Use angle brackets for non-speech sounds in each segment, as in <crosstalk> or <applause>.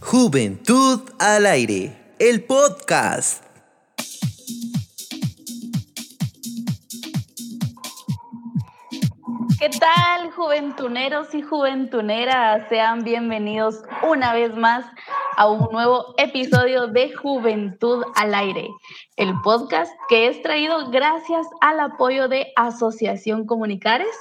Juventud al aire, el podcast. ¿Qué tal, juventuneros y juventuneras? Sean bienvenidos una vez más a un nuevo episodio de Juventud al Aire, el podcast que es traído gracias al apoyo de Asociación Comunicares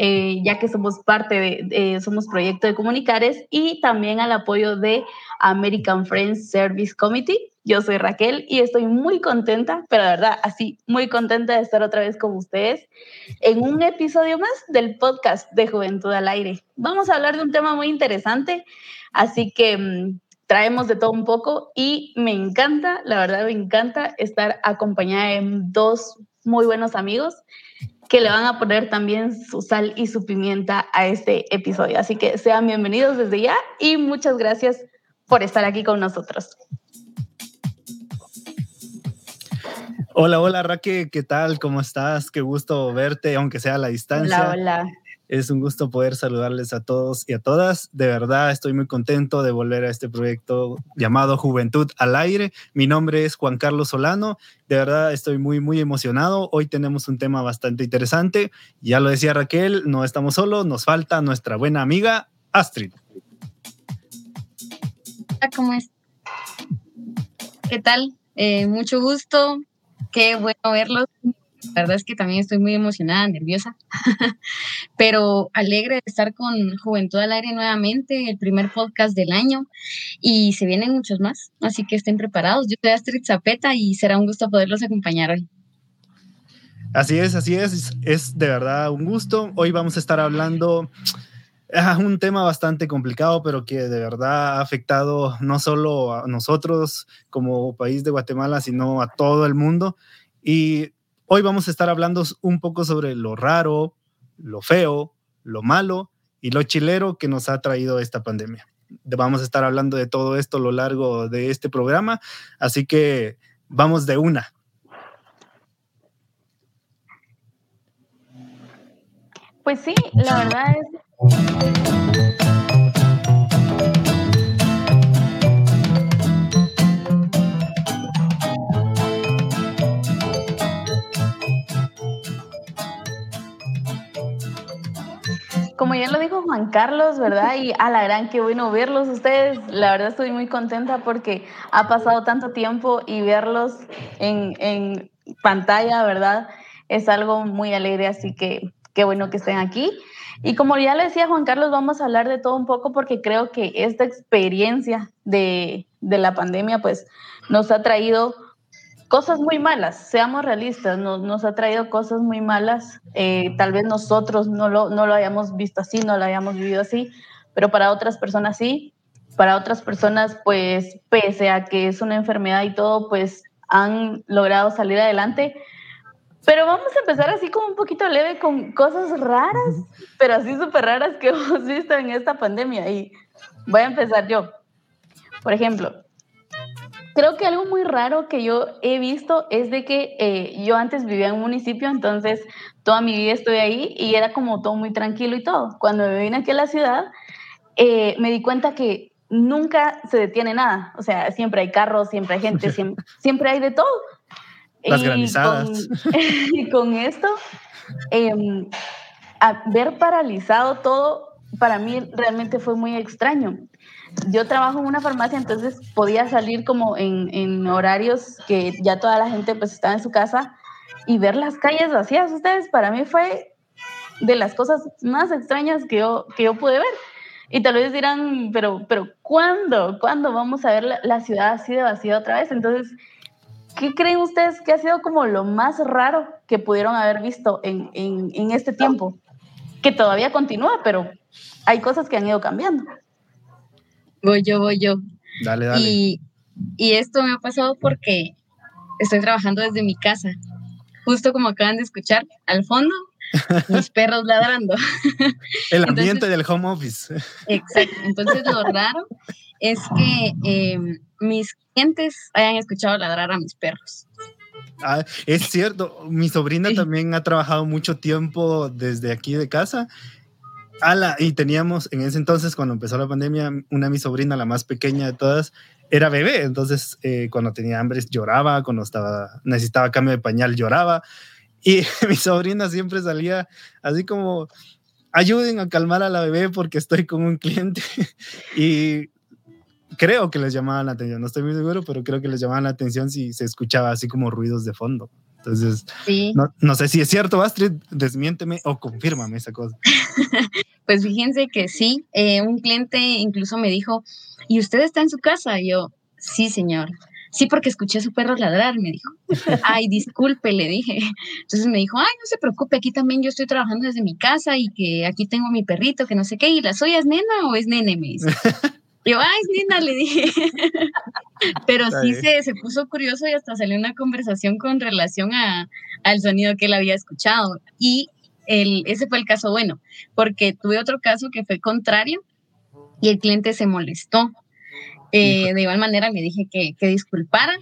eh, ya que somos parte de, somos proyecto de Comunicares y también al apoyo de American Friends Service Committee. Yo soy Raquel y estoy muy contenta, pero de verdad, así, muy contenta de estar otra vez con ustedes en un episodio más del podcast de Juventud al Aire. Vamos a hablar de un tema muy interesante, así que mm, traemos de todo un poco y me encanta, la verdad me encanta estar acompañada de dos muy buenos amigos que le van a poner también su sal y su pimienta a este episodio. Así que sean bienvenidos desde ya y muchas gracias por estar aquí con nosotros. Hola, hola Raque, ¿qué tal? ¿Cómo estás? Qué gusto verte, aunque sea a la distancia. Hola, hola. Es un gusto poder saludarles a todos y a todas. De verdad, estoy muy contento de volver a este proyecto llamado Juventud al Aire. Mi nombre es Juan Carlos Solano. De verdad, estoy muy, muy emocionado. Hoy tenemos un tema bastante interesante. Ya lo decía Raquel, no estamos solos, nos falta nuestra buena amiga Astrid. ¿cómo es? ¿Qué tal? Eh, mucho gusto. Qué bueno verlos. La verdad es que también estoy muy emocionada, nerviosa, <laughs> pero alegre de estar con Juventud al Aire nuevamente, el primer podcast del año y se vienen muchos más, así que estén preparados. Yo soy Astrid Zapeta y será un gusto poderlos acompañar hoy. Así es, así es, es de verdad un gusto. Hoy vamos a estar hablando a un tema bastante complicado, pero que de verdad ha afectado no solo a nosotros como país de Guatemala, sino a todo el mundo. Y Hoy vamos a estar hablando un poco sobre lo raro, lo feo, lo malo y lo chilero que nos ha traído esta pandemia. Vamos a estar hablando de todo esto a lo largo de este programa, así que vamos de una. Pues sí, la verdad es... como ya lo dijo Juan Carlos, ¿verdad? Y a la gran, qué bueno verlos ustedes. La verdad estoy muy contenta porque ha pasado tanto tiempo y verlos en, en pantalla, ¿verdad? Es algo muy alegre, así que qué bueno que estén aquí. Y como ya le decía Juan Carlos, vamos a hablar de todo un poco porque creo que esta experiencia de, de la pandemia pues nos ha traído cosas muy malas, seamos realistas, nos, nos ha traído cosas muy malas, eh, tal vez nosotros no lo, no lo hayamos visto así, no lo hayamos vivido así, pero para otras personas sí, para otras personas pues pese a que es una enfermedad y todo, pues han logrado salir adelante. Pero vamos a empezar así como un poquito leve con cosas raras, pero así súper raras que <laughs> hemos visto en esta pandemia. Y voy a empezar yo. Por ejemplo, creo que algo muy raro que yo he visto es de que eh, yo antes vivía en un municipio, entonces toda mi vida estoy ahí y era como todo muy tranquilo y todo. Cuando me vine aquí a la ciudad, eh, me di cuenta que nunca se detiene nada. O sea, siempre hay carros, siempre hay gente, <laughs> siempre, hay de todo. Las granizadas. <laughs> y con esto, em, ver paralizado todo, para mí realmente fue muy extraño yo trabajo en una farmacia, entonces podía salir como en, en, horarios que ya toda la gente pues estaba en su casa y ver las calles vacías. Ustedes, para mí fue de las cosas más extrañas que yo, que yo pude ver. Y tal vez dirán, pero, pero ¿cuándo? ¿Cuándo vamos a ver la, ciudad así de vacía otra vez? Entonces, ¿qué creen ustedes que ha sido como lo más raro que pudieron haber visto en, en, en este tiempo? Que todavía continúa, pero hay cosas que han ido cambiando. Voy yo, voy yo. Dale, dale. Y, y esto me ha pasado porque estoy trabajando desde mi casa. Justo como acaban de escuchar, al fondo, <laughs> mis perros ladrando. El ambiente del home office. Exacto. Entonces, lo raro es que em, mis clientes hayan escuchado ladrar a mis perros. Ah, es cierto, mi sobrina también ha trabajado mucho tiempo desde aquí de casa Ala, y teníamos en ese entonces, cuando empezó la pandemia, una de mis sobrinas, la más pequeña de todas, era bebé. Entonces, eh, cuando tenía hambre lloraba, cuando estaba, necesitaba cambio de pañal lloraba. Y <laughs> mi sobrina siempre salía así como, ayuden a calmar a la bebé porque estoy con un cliente. <laughs> y creo que les llamaban la atención, no estoy muy seguro, pero creo que les llamaban la atención si se escuchaba así como ruidos de fondo. Entonces, no, no, sé si es cierto, Astrid, desmiénteme o confírmame esa cosa. <laughs> pues fíjense que sí, eh, un cliente incluso me dijo, ¿y usted está en su casa? Y yo, sí, señor. Sí, porque escuché a su perro ladrar, me dijo. <laughs> Ay, disculpe, le dije. Entonces me dijo, ay, no se preocupe, aquí también yo estoy trabajando desde mi casa y que aquí tengo mi perrito, que no sé qué. ¿Y la soya es nena o es nene? Me dice. <laughs> Yo, ay, es nena, le dije. <laughs> Pero sí se, se, puso curioso y hasta salió una conversación con relación a, al sonido que él había escuchado. Y el, ese fue el caso bueno, porque tuve otro caso que fue contrario y el cliente se molestó. Eh, de igual manera le dije que, que disculpara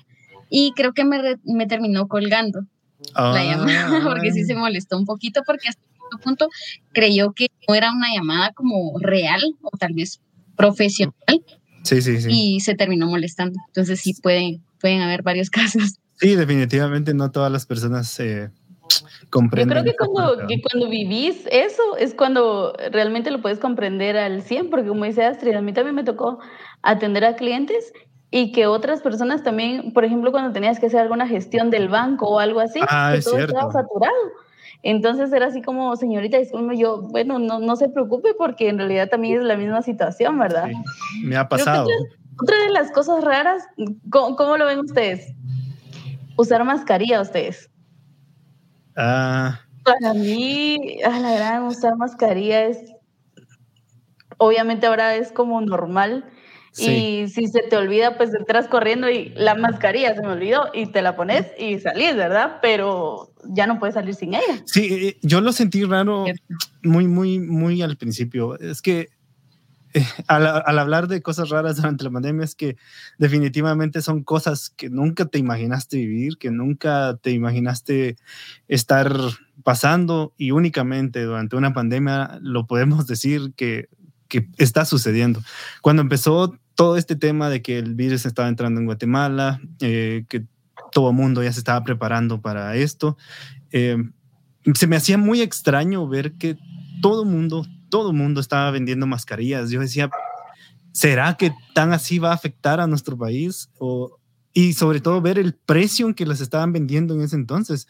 y creo que me, me terminó colgando la llamada <laughs> porque sí se molestó un poquito porque hasta cierto punto creyó que no era una llamada como real o tal vez profesional. Sí, sí, sí. Y se terminó molestando. Entonces sí pueden, pueden haber varios <laughs> casos. Sí, definitivamente no todas las personas eh, comprenden. Yo creo que cuando, que cuando vivís eso es cuando realmente lo puedes comprender al 100, porque como dice Astrid, a mí también me tocó atender a clientes y que otras personas también, por ejemplo, cuando tenías que hacer alguna gestión del banco o algo así, ah, que es todo estaba saturado. Entonces era así como, señorita, disculpe, yo, bueno, no, no se preocupe porque en realidad también es la misma situación, ¿verdad? Sí, me ha pasado. Otra, otra, de las cosas raras, ¿cómo, ¿cómo, lo ven ustedes? Usar mascarilla ustedes. Ah. Para mí, a la gran usar mascarilla es, obviamente ahora es como normal. Sí. Y si se te olvida, pues entras corriendo y la mascarilla se me olvidó y te la pones y salís, ¿verdad? Pero ya no puedes salir sin ella. Sí, yo lo sentí raro muy, muy, muy al principio. Es que <laughs> al, al, hablar de cosas raras durante la pandemia es que definitivamente son cosas que nunca te imaginaste vivir, que nunca te imaginaste estar pasando y únicamente durante una pandemia lo podemos decir que, que está sucediendo. Cuando empezó todo este tema de que el virus estaba entrando en Guatemala, eh, que todo el mundo ya se estaba preparando para esto, eh, se me hacía muy extraño ver que todo mundo, todo el mundo estaba vendiendo mascarillas. Yo decía, ¿será que tan así va a afectar a nuestro país? O, y sobre todo ver el precio en que las estaban vendiendo en ese entonces.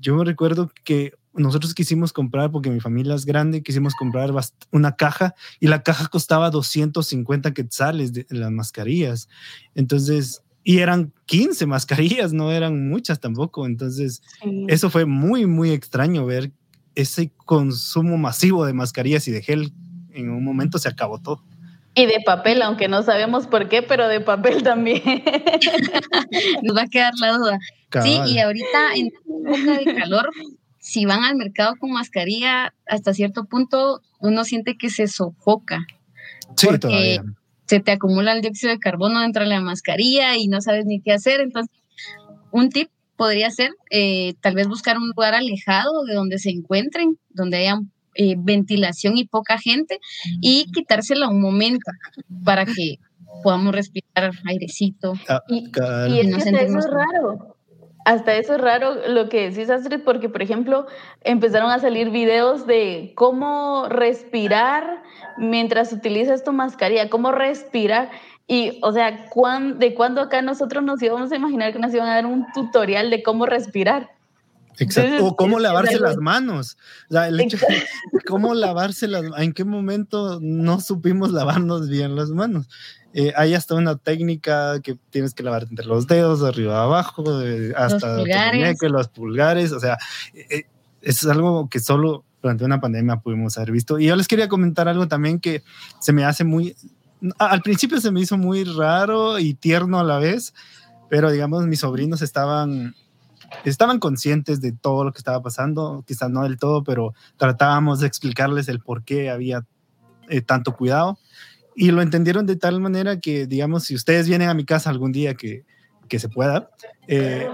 Yo me recuerdo que nosotros quisimos comprar, porque mi familia es grande, quisimos comprar una caja y la caja costaba 250 quetzales de las mascarillas. Entonces, y eran 15 mascarillas, no eran muchas tampoco. Entonces, sí. eso fue muy, muy extraño ver ese consumo masivo de mascarillas y de gel. En un momento se acabó todo. Y de papel, aunque no sabemos por qué, pero de papel también. <laughs> Nos va a quedar la duda. Cabal. Sí, y ahorita en época de calor, si van al mercado con mascarilla, hasta cierto punto uno siente que se sofoca. Sí, todavía. Se te acumula el dióxido de carbono dentro de la mascarilla y no sabes ni qué hacer. Entonces, un tip podría ser eh, tal vez buscar un lugar alejado de donde se encuentren, donde haya eh, ventilación y poca gente y quitársela un momento para que podamos respirar airecito. Ah, y, y, es que eso es raro hasta eso es raro lo que decís, Astrid, porque, por ejemplo, empezaron a salir videos de cómo respirar mientras utilizas tu mascarilla, cómo respirar. Y, o sea, ¿cuán, ¿de cuándo acá nosotros nos íbamos a imaginar que nos iban a dar un tutorial de cómo respirar? Exacto. Entonces, o cómo lavarse las manos. O sea, el hecho de cómo lavarse las ¿En qué momento no supimos lavarnos bien las manos? Eh, hay hasta una técnica que tienes que lavar entre los dedos, de arriba abajo, de, hasta los pulgares. los pulgares. O sea, eh, es algo que solo durante una pandemia pudimos haber visto. Y yo les quería comentar algo también que se me hace muy. Al principio se me hizo muy raro y tierno a la vez, pero digamos, mis sobrinos estaban estaban conscientes de todo lo que estaba pasando, quizás no del todo, pero tratábamos de explicarles el por qué había eh, tanto cuidado y lo entendieron de tal manera que, digamos, si ustedes vienen a mi casa algún día que, que se pueda, eh,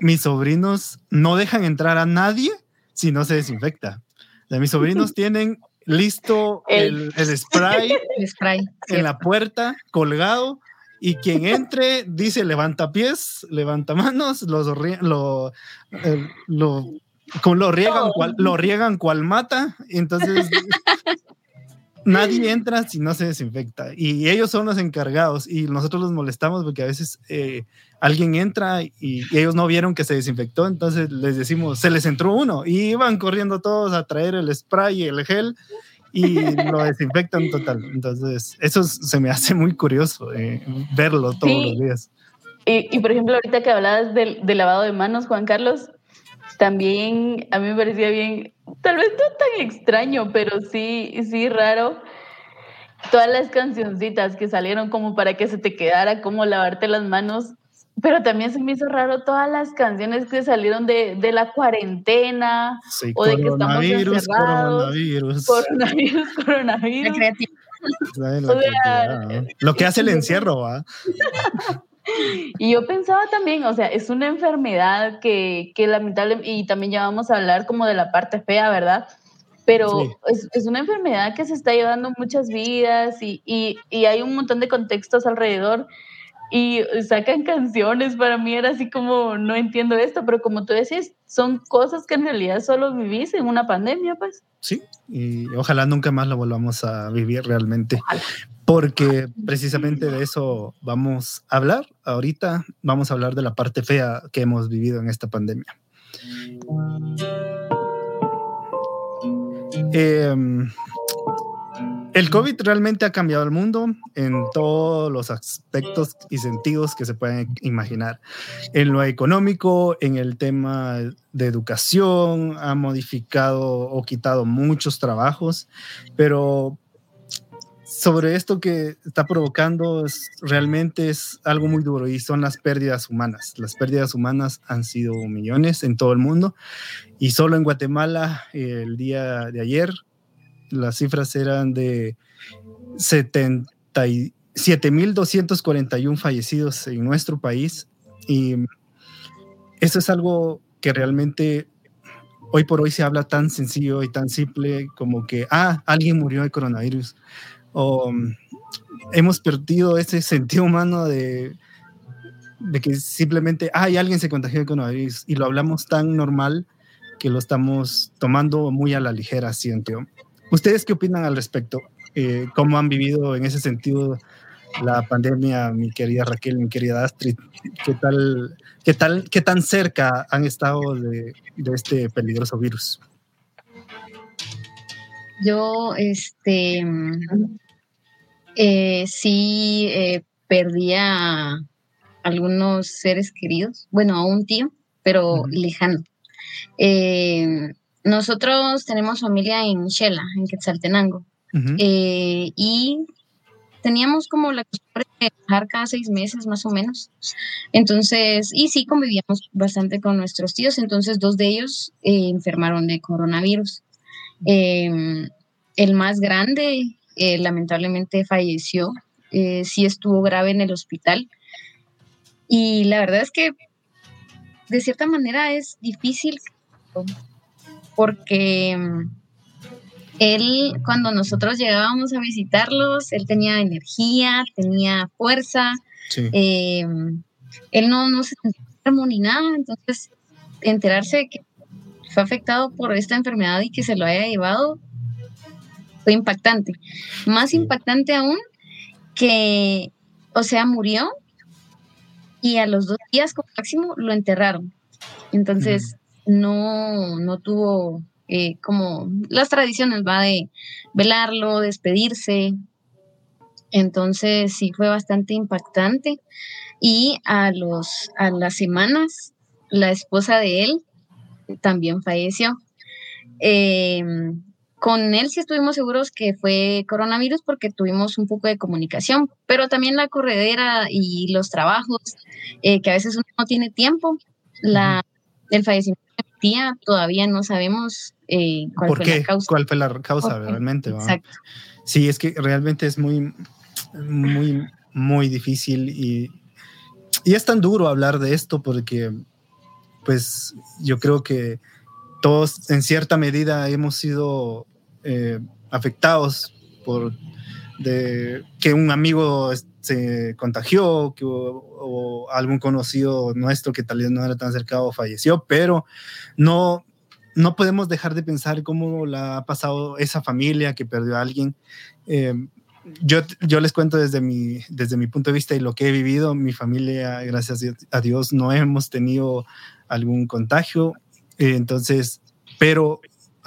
mis sobrinos no dejan entrar a nadie si no se desinfecta. O sea, mis sobrinos <laughs> tienen listo el, el spray, <laughs> El spray. en la puerta, colgado, y quien entre dice levanta pies, levanta manos, los lo, eh, lo, como lo riegan, cual, lo riegan cual mata, entonces <laughs> nadie entra si no se desinfecta. Y ellos son los encargados y nosotros los molestamos porque a veces eh, alguien entra y, y ellos no vieron que se desinfectó, entonces les decimos, se les entró uno y iban corriendo todos a traer el spray y el gel y lo <laughs> desinfectan total. Entonces, eso se me hace muy curioso eh, verlo todos Sí. los días. Y, y, por ejemplo, ahorita que hablabas del, del lavado de manos, Juan Carlos, también a mí me parecía bien, tal vez no tan extraño, pero sí, sí raro. Todas las cancioncitas que salieron como para que se te quedara como lavarte las manos, pero también se me hizo raro todas las canciones que salieron de, de la cuarentena, Sí, O de que estamos coronavirus, encerrados, coronavirus. coronavirus, <laughs> coronavirus. La o sea. Lo que hace el encierro, ¿va? <laughs> Y yo pensaba también, o sea, es una enfermedad que, que lamentable, y también ya vamos a hablar como de la parte fea, ¿verdad? Pero Sí. es, es una enfermedad que se está llevando muchas vidas y, y, y hay un montón de contextos alrededor y sacan canciones, para mí era así como, no entiendo esto, pero como tú decís, son cosas que en realidad solo vivís en una pandemia, pues. Sí, y ojalá nunca más lo volvamos a vivir realmente, Ojalá. porque precisamente de eso vamos a hablar. Ahorita vamos a hablar de la parte fea que hemos vivido en esta pandemia. Em, el COVID realmente ha cambiado el mundo en todos los aspectos y sentidos que se pueden imaginar. En lo económico, en el tema de educación, ha modificado o quitado muchos trabajos, pero sobre esto que está provocando es- realmente es algo muy duro y son las pérdidas humanas. Las pérdidas humanas han sido millones en todo el mundo y solo en Guatemala el día de ayer las cifras eran de 77.241 fallecidos en nuestro país. Y eso es algo que realmente hoy por hoy se habla tan sencillo y tan simple como que, ah, alguien murió de coronavirus. O um, hemos perdido ese sentido humano de, de que simplemente, ay, alguien se contagió de coronavirus. Y lo hablamos tan normal que lo estamos tomando muy a la ligera, siento. ¿Ustedes qué opinan al respecto? Eh, ¿Cómo han vivido en ese sentido la pandemia, mi querida Raquel, mi querida Astrid? ¿Qué tal, qué tal, qué tan cerca han estado de, de este peligroso virus? Yo, este, eh, sí eh, perdí a algunos seres queridos, bueno, a un tío, pero Ujú. lejano. Eh, nosotros tenemos familia en Shela, en Quetzaltenango, eh, y teníamos como la costumbre de viajar cada seis meses más o menos. Entonces, y sí convivíamos bastante con nuestros tíos, entonces dos de ellos eh, enfermaron de coronavirus. Eh, el más grande eh, lamentablemente falleció, eh, sí estuvo grave en el hospital. Y la verdad es que de cierta manera es difícil porque él, cuando nosotros llegábamos a visitarlos, él tenía energía, tenía fuerza, Sí. eh, él no, no se sentía enfermo ni nada, entonces enterarse de que fue afectado por esta enfermedad y que se lo haya llevado fue impactante. Más impactante aún que, o sea, murió y a los dos días como máximo lo enterraron. Entonces no, no tuvo eh, como las tradiciones, va de velarlo, despedirse. Entonces sí fue bastante impactante. Y a, los, a las semanas, la esposa de él también falleció. Eh, con él sí estuvimos seguros que fue coronavirus porque tuvimos un poco de comunicación, pero también la corredera y los trabajos, eh, que a veces uno no tiene tiempo. La, el fallecimiento de mi tía todavía no sabemos eh, cuál ¿Por fue qué? la causa. ¿Cuál fue la causa realmente? Exacto. Sí, es que realmente es muy, muy, muy difícil y, y es tan duro hablar de esto porque, pues, yo creo que todos en cierta medida hemos sido eh, afectados por de que un amigo se contagió que, o, algún conocido nuestro que tal vez no era tan cercano falleció, pero no, no podemos dejar de pensar cómo la ha pasado esa familia que perdió a alguien. Eh, yo, yo les cuento desde mi, desde mi punto de vista y lo que he vivido. Mi familia, gracias a Dios, no hemos tenido algún contagio. Entonces, pero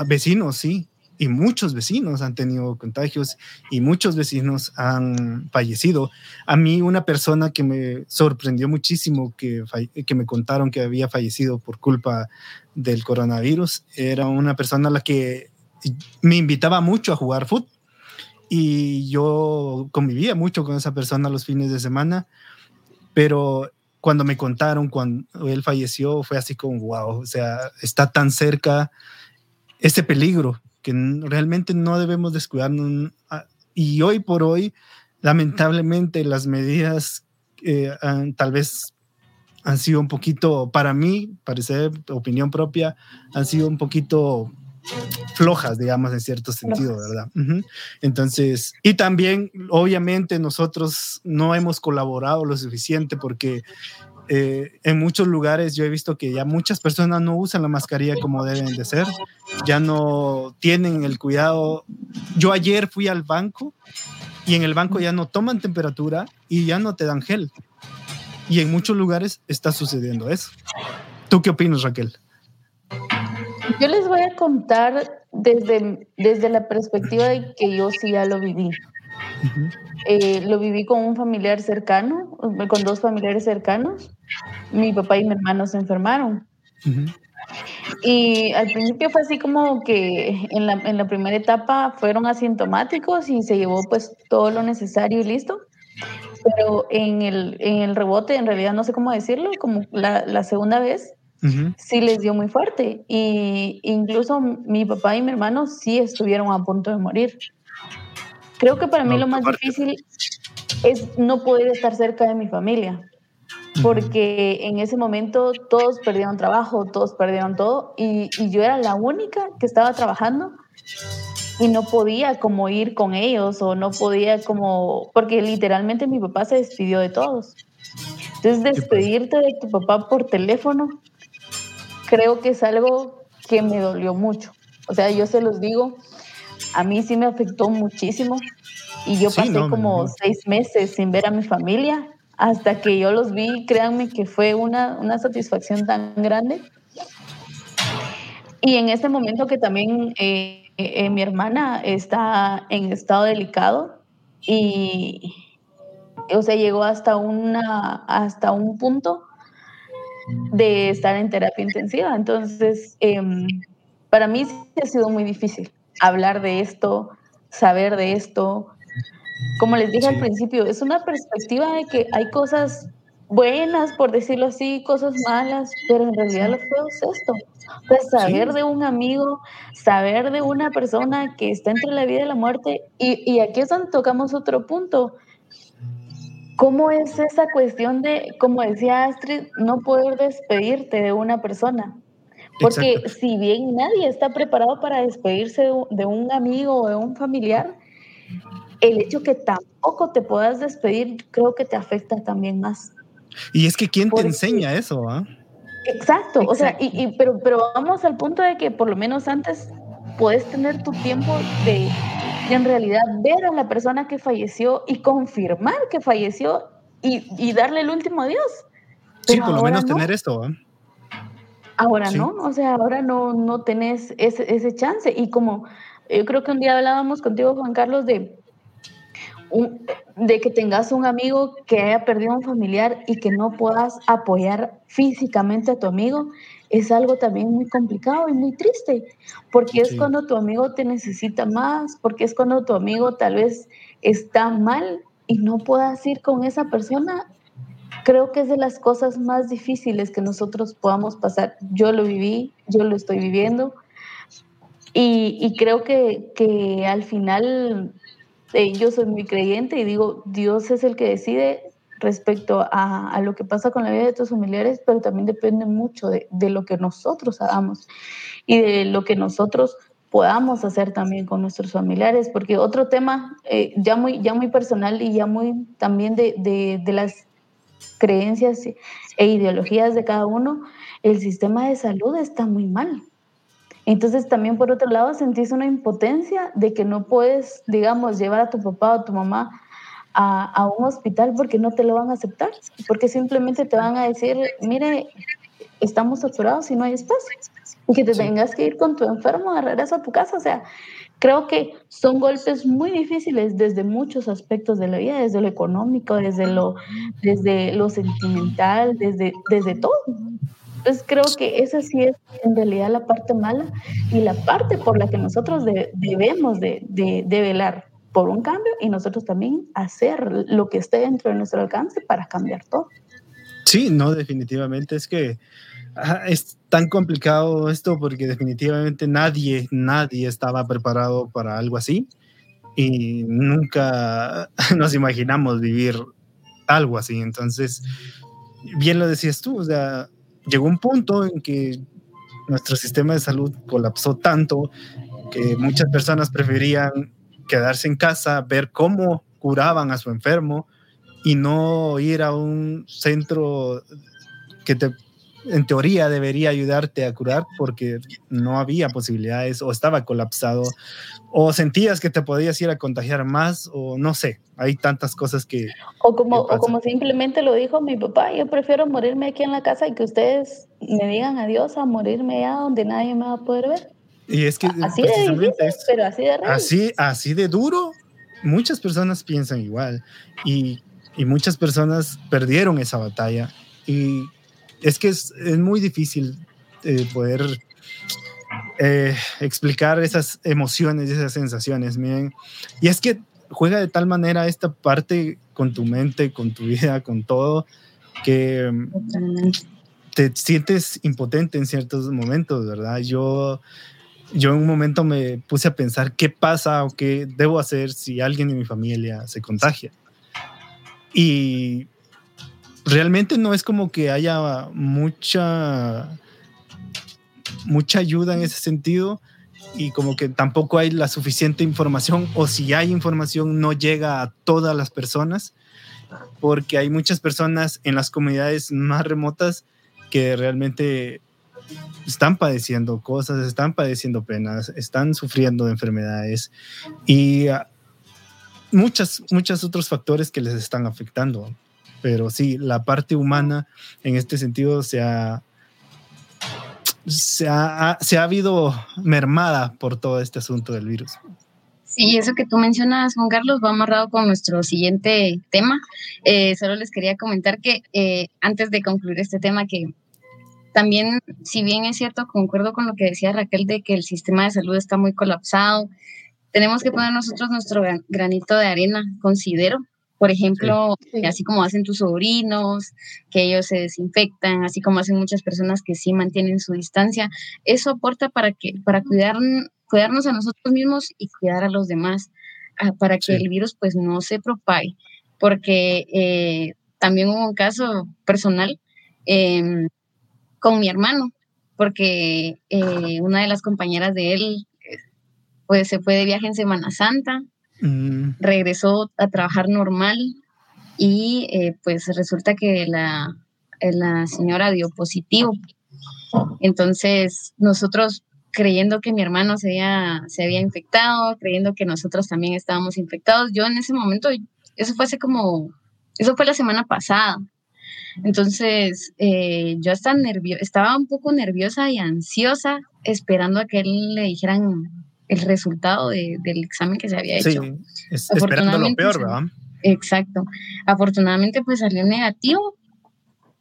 vecinos sí, y muchos vecinos han tenido contagios y muchos vecinos han fallecido. A mí una persona que me sorprendió muchísimo que, que me contaron que había fallecido por culpa del coronavirus era una persona a la que me invitaba mucho a jugar fútbol y yo convivía mucho con esa persona los fines de semana, pero cuando me contaron cuando él falleció fue así como, wow, o sea, está tan cerca este peligro que realmente no debemos descuidarnos. Y hoy por hoy, lamentablemente, las medidas eh, tal vez han sido un poquito, para mí, parecer opinión propia, han sido un poquito flojas, digamos, en cierto sentido, ¿verdad? Entonces, y también, obviamente, nosotros no hemos colaborado lo suficiente porque eh, en muchos lugares yo he visto que ya muchas personas no usan la mascarilla como deben de ser, ya no tienen el cuidado. Yo ayer fui al banco y en el banco ya no toman temperatura y ya no te dan gel. Y en muchos lugares está sucediendo eso. ¿Tú qué opinas, Raquel? Yo les voy a contar desde, desde la perspectiva de que yo sí ya lo viví. Eh, lo viví con un familiar cercano, con dos familiares cercanos. Mi papá y mi hermano se enfermaron. Y al principio fue así como que en la, en la, primera etapa fueron asintomáticos y se llevó pues todo lo necesario y listo. Pero en el, en el rebote, en realidad no sé cómo decirlo, como la, la segunda vez, sí les dio muy fuerte. Y incluso mi papá y mi hermano sí estuvieron a punto de morir. Creo que para mí lo más difícil es no poder estar cerca de mi familia, porque en ese momento todos perdieron trabajo, todos perdieron todo, y, y, yo era la única que estaba trabajando y no podía como ir con ellos o no podía como, porque literalmente mi papá se despidió de todos. Entonces pues. despedirte de tu papá por teléfono creo que es algo que me dolió mucho. O sea, yo se los digo, a mí sí me afectó muchísimo y yo pasé como seis meses sin ver a mi familia hasta que yo los vi, créanme que fue una, una satisfacción tan grande. Y en este momento que también eh, eh, mi hermana está en estado delicado y, o sea, llegó hasta, una, hasta un punto de estar en terapia intensiva. Entonces, em, para mí sí ha sido muy difícil hablar de esto, saber de esto. Como les dije al principio, es una perspectiva de que hay cosas buenas, por decirlo así, cosas malas, pero en realidad lo feo es esto. O saber de un amigo, saber de una persona que está entre la vida y la muerte, y, y aquí es donde tocamos otro punto. ¿Cómo es esa cuestión de, como decía Astrid, no poder despedirte de una persona? Porque si bien nadie está preparado para despedirse de un amigo o de un familiar, el hecho que tampoco te puedas despedir creo que te afecta también más. Y es que ¿quién te enseña eso? Ah? Exacto, o sea, y, pero, pero vamos al punto de que por lo menos antes puedes tener tu tiempo de y en realidad ver a la persona que falleció y confirmar que falleció y, darle el último adiós. sí, por lo menos tener esto. ¿eh? Ahora no, o sea, ahora no, no tenés ese, ese chance. Y como yo creo que un día hablábamos contigo, Juan Carlos, de, de que tengas un amigo que haya perdido un familiar y que no puedas apoyar físicamente a tu amigo, es algo también muy complicado y muy triste, porque es cuando tu amigo te necesita más, porque es cuando tu amigo tal vez está mal y no puedas ir con esa persona. Creo que es de las cosas más difíciles que nosotros podamos pasar. Yo lo viví, yo lo estoy viviendo y, creo que, que, al final eh, yo soy muy creyente y digo, Dios es el que decide respecto a, a, lo que pasa con la vida de tus familiares, pero también depende mucho de, de, lo que nosotros hagamos y de lo que nosotros podamos hacer también con nuestros familiares, porque otro tema eh, ya, muy, ya muy personal y ya muy también de, de, de las creencias e ideologías de cada uno, el sistema de salud está muy mal. Entonces también por otro lado sentís una impotencia de que no puedes, digamos, llevar a tu papá o tu mamá a, a, un hospital porque no te lo van a aceptar, porque simplemente te van a decir, mire, estamos saturados y no hay espacio, y que te tengas que ir con tu enfermo de regreso a tu casa. O sea, creo que son golpes muy difíciles desde muchos aspectos de la vida, desde lo económico, desde lo, desde lo sentimental, desde, desde todo. Entonces creo que esa sí es en realidad la parte mala y la parte por la que nosotros debemos de, de, de, velar por un cambio y nosotros también hacer lo que esté dentro de nuestro alcance para cambiar todo. Sí, no, definitivamente es que es tan complicado esto porque definitivamente nadie, nadie estaba preparado para algo así y nunca <laughs> nos imaginamos vivir algo así. Entonces, bien lo decías tú, llegó un punto en que nuestro sistema de salud colapsó tanto que muchas personas preferían quedarse en casa, ver cómo curaban a su enfermo y no ir a un centro que te en teoría debería ayudarte a curar porque no había posibilidades o estaba colapsado o sentías que te podías ir a contagiar más o no sé, hay tantas cosas que... O como, que o como simplemente lo dijo mi papá, yo prefiero morirme aquí en la casa y que ustedes me digan adiós a morirme allá donde nadie me va a poder ver. Y es que... Así de difícil, pero así de. Así, así de duro, muchas personas piensan igual y, y muchas personas perdieron esa batalla y es que es, es muy difícil eh, poder eh, explicar esas emociones y esas sensaciones, miren. Y es que juega de tal manera esta parte con tu mente, con tu vida, con todo, que te sientes impotente en ciertos momentos, ¿verdad? Yo, yo en un momento me puse a pensar qué pasa o qué debo hacer si alguien de mi familia se contagia. Y realmente no es como que haya mucha mucha ayuda en ese sentido y como que tampoco hay la suficiente información o si hay información no llega a todas las personas porque hay muchas personas en las comunidades más remotas que realmente están padeciendo cosas, están padeciendo penas, están sufriendo de enfermedades y muchas, muchos otros factores que les están afectando pero sí, la parte humana en este sentido se ha, se ha, se ha habido mermada por todo este asunto del virus. Sí, eso que tú mencionas, Juan Carlos, va amarrado con nuestro siguiente tema. Eh, solo les quería comentar que eh, antes de concluir este tema, que también, si bien es cierto, concuerdo con lo que decía Raquel de que el sistema de salud está muy colapsado, tenemos que poner nosotros nuestro granito de arena, considero, por ejemplo, así como hacen tus sobrinos, que ellos se desinfectan, así como hacen muchas personas que sí mantienen su distancia, eso aporta para que para cuidar, cuidarnos a nosotros mismos y cuidar a los demás, ah, para que el virus pues no se propague, porque eh, también hubo un caso personal em, con mi hermano, porque eh, una de las compañeras de él pues se fue de viaje en Semana Santa Mm. Regresó a trabajar normal y eh, pues resulta que la, la señora dio positivo. Entonces nosotros creyendo que mi hermano se había, se había infectado, creyendo que nosotros también estábamos infectados. Yo en ese momento, eso fue hace como, eso fue la semana pasada. Entonces, eh, yo estaba, nervio, estaba un poco nerviosa y ansiosa esperando a que él le dijeran el resultado de, del examen que se había hecho. Sí, esperando lo peor, ¿verdad? Exacto. Afortunadamente pues salió negativo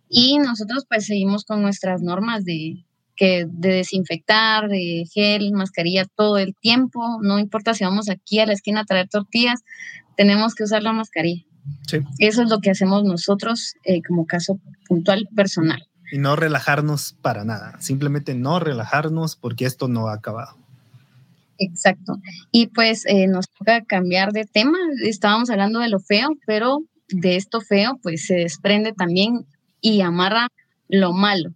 y nosotros pues seguimos con nuestras normas de, que, de desinfectar, de gel, mascarilla todo el tiempo. No importa si vamos aquí a la esquina a traer tortillas, tenemos que usar la mascarilla. Sí. Eso es lo que hacemos nosotros eh, como caso puntual personal. Y no relajarnos para nada, simplemente no relajarnos porque esto no ha acabado. Exacto. Y pues eh, nos toca cambiar de tema. Estábamos hablando de lo feo, pero de esto feo pues se desprende también y amarra lo malo,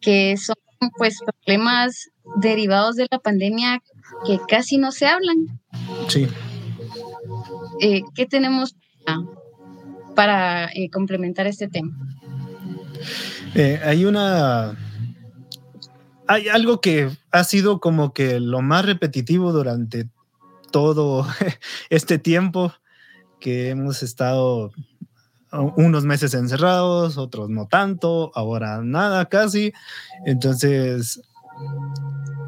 que son pues problemas derivados de la pandemia que casi no se hablan. Sí. Eh, ¿Qué tenemos para eh, complementar este tema? Hay una... Hay algo que ha sido como que lo más repetitivo durante todo <laughs> este tiempo que hemos estado unos meses encerrados, otros no tanto, ahora nada casi. Entonces,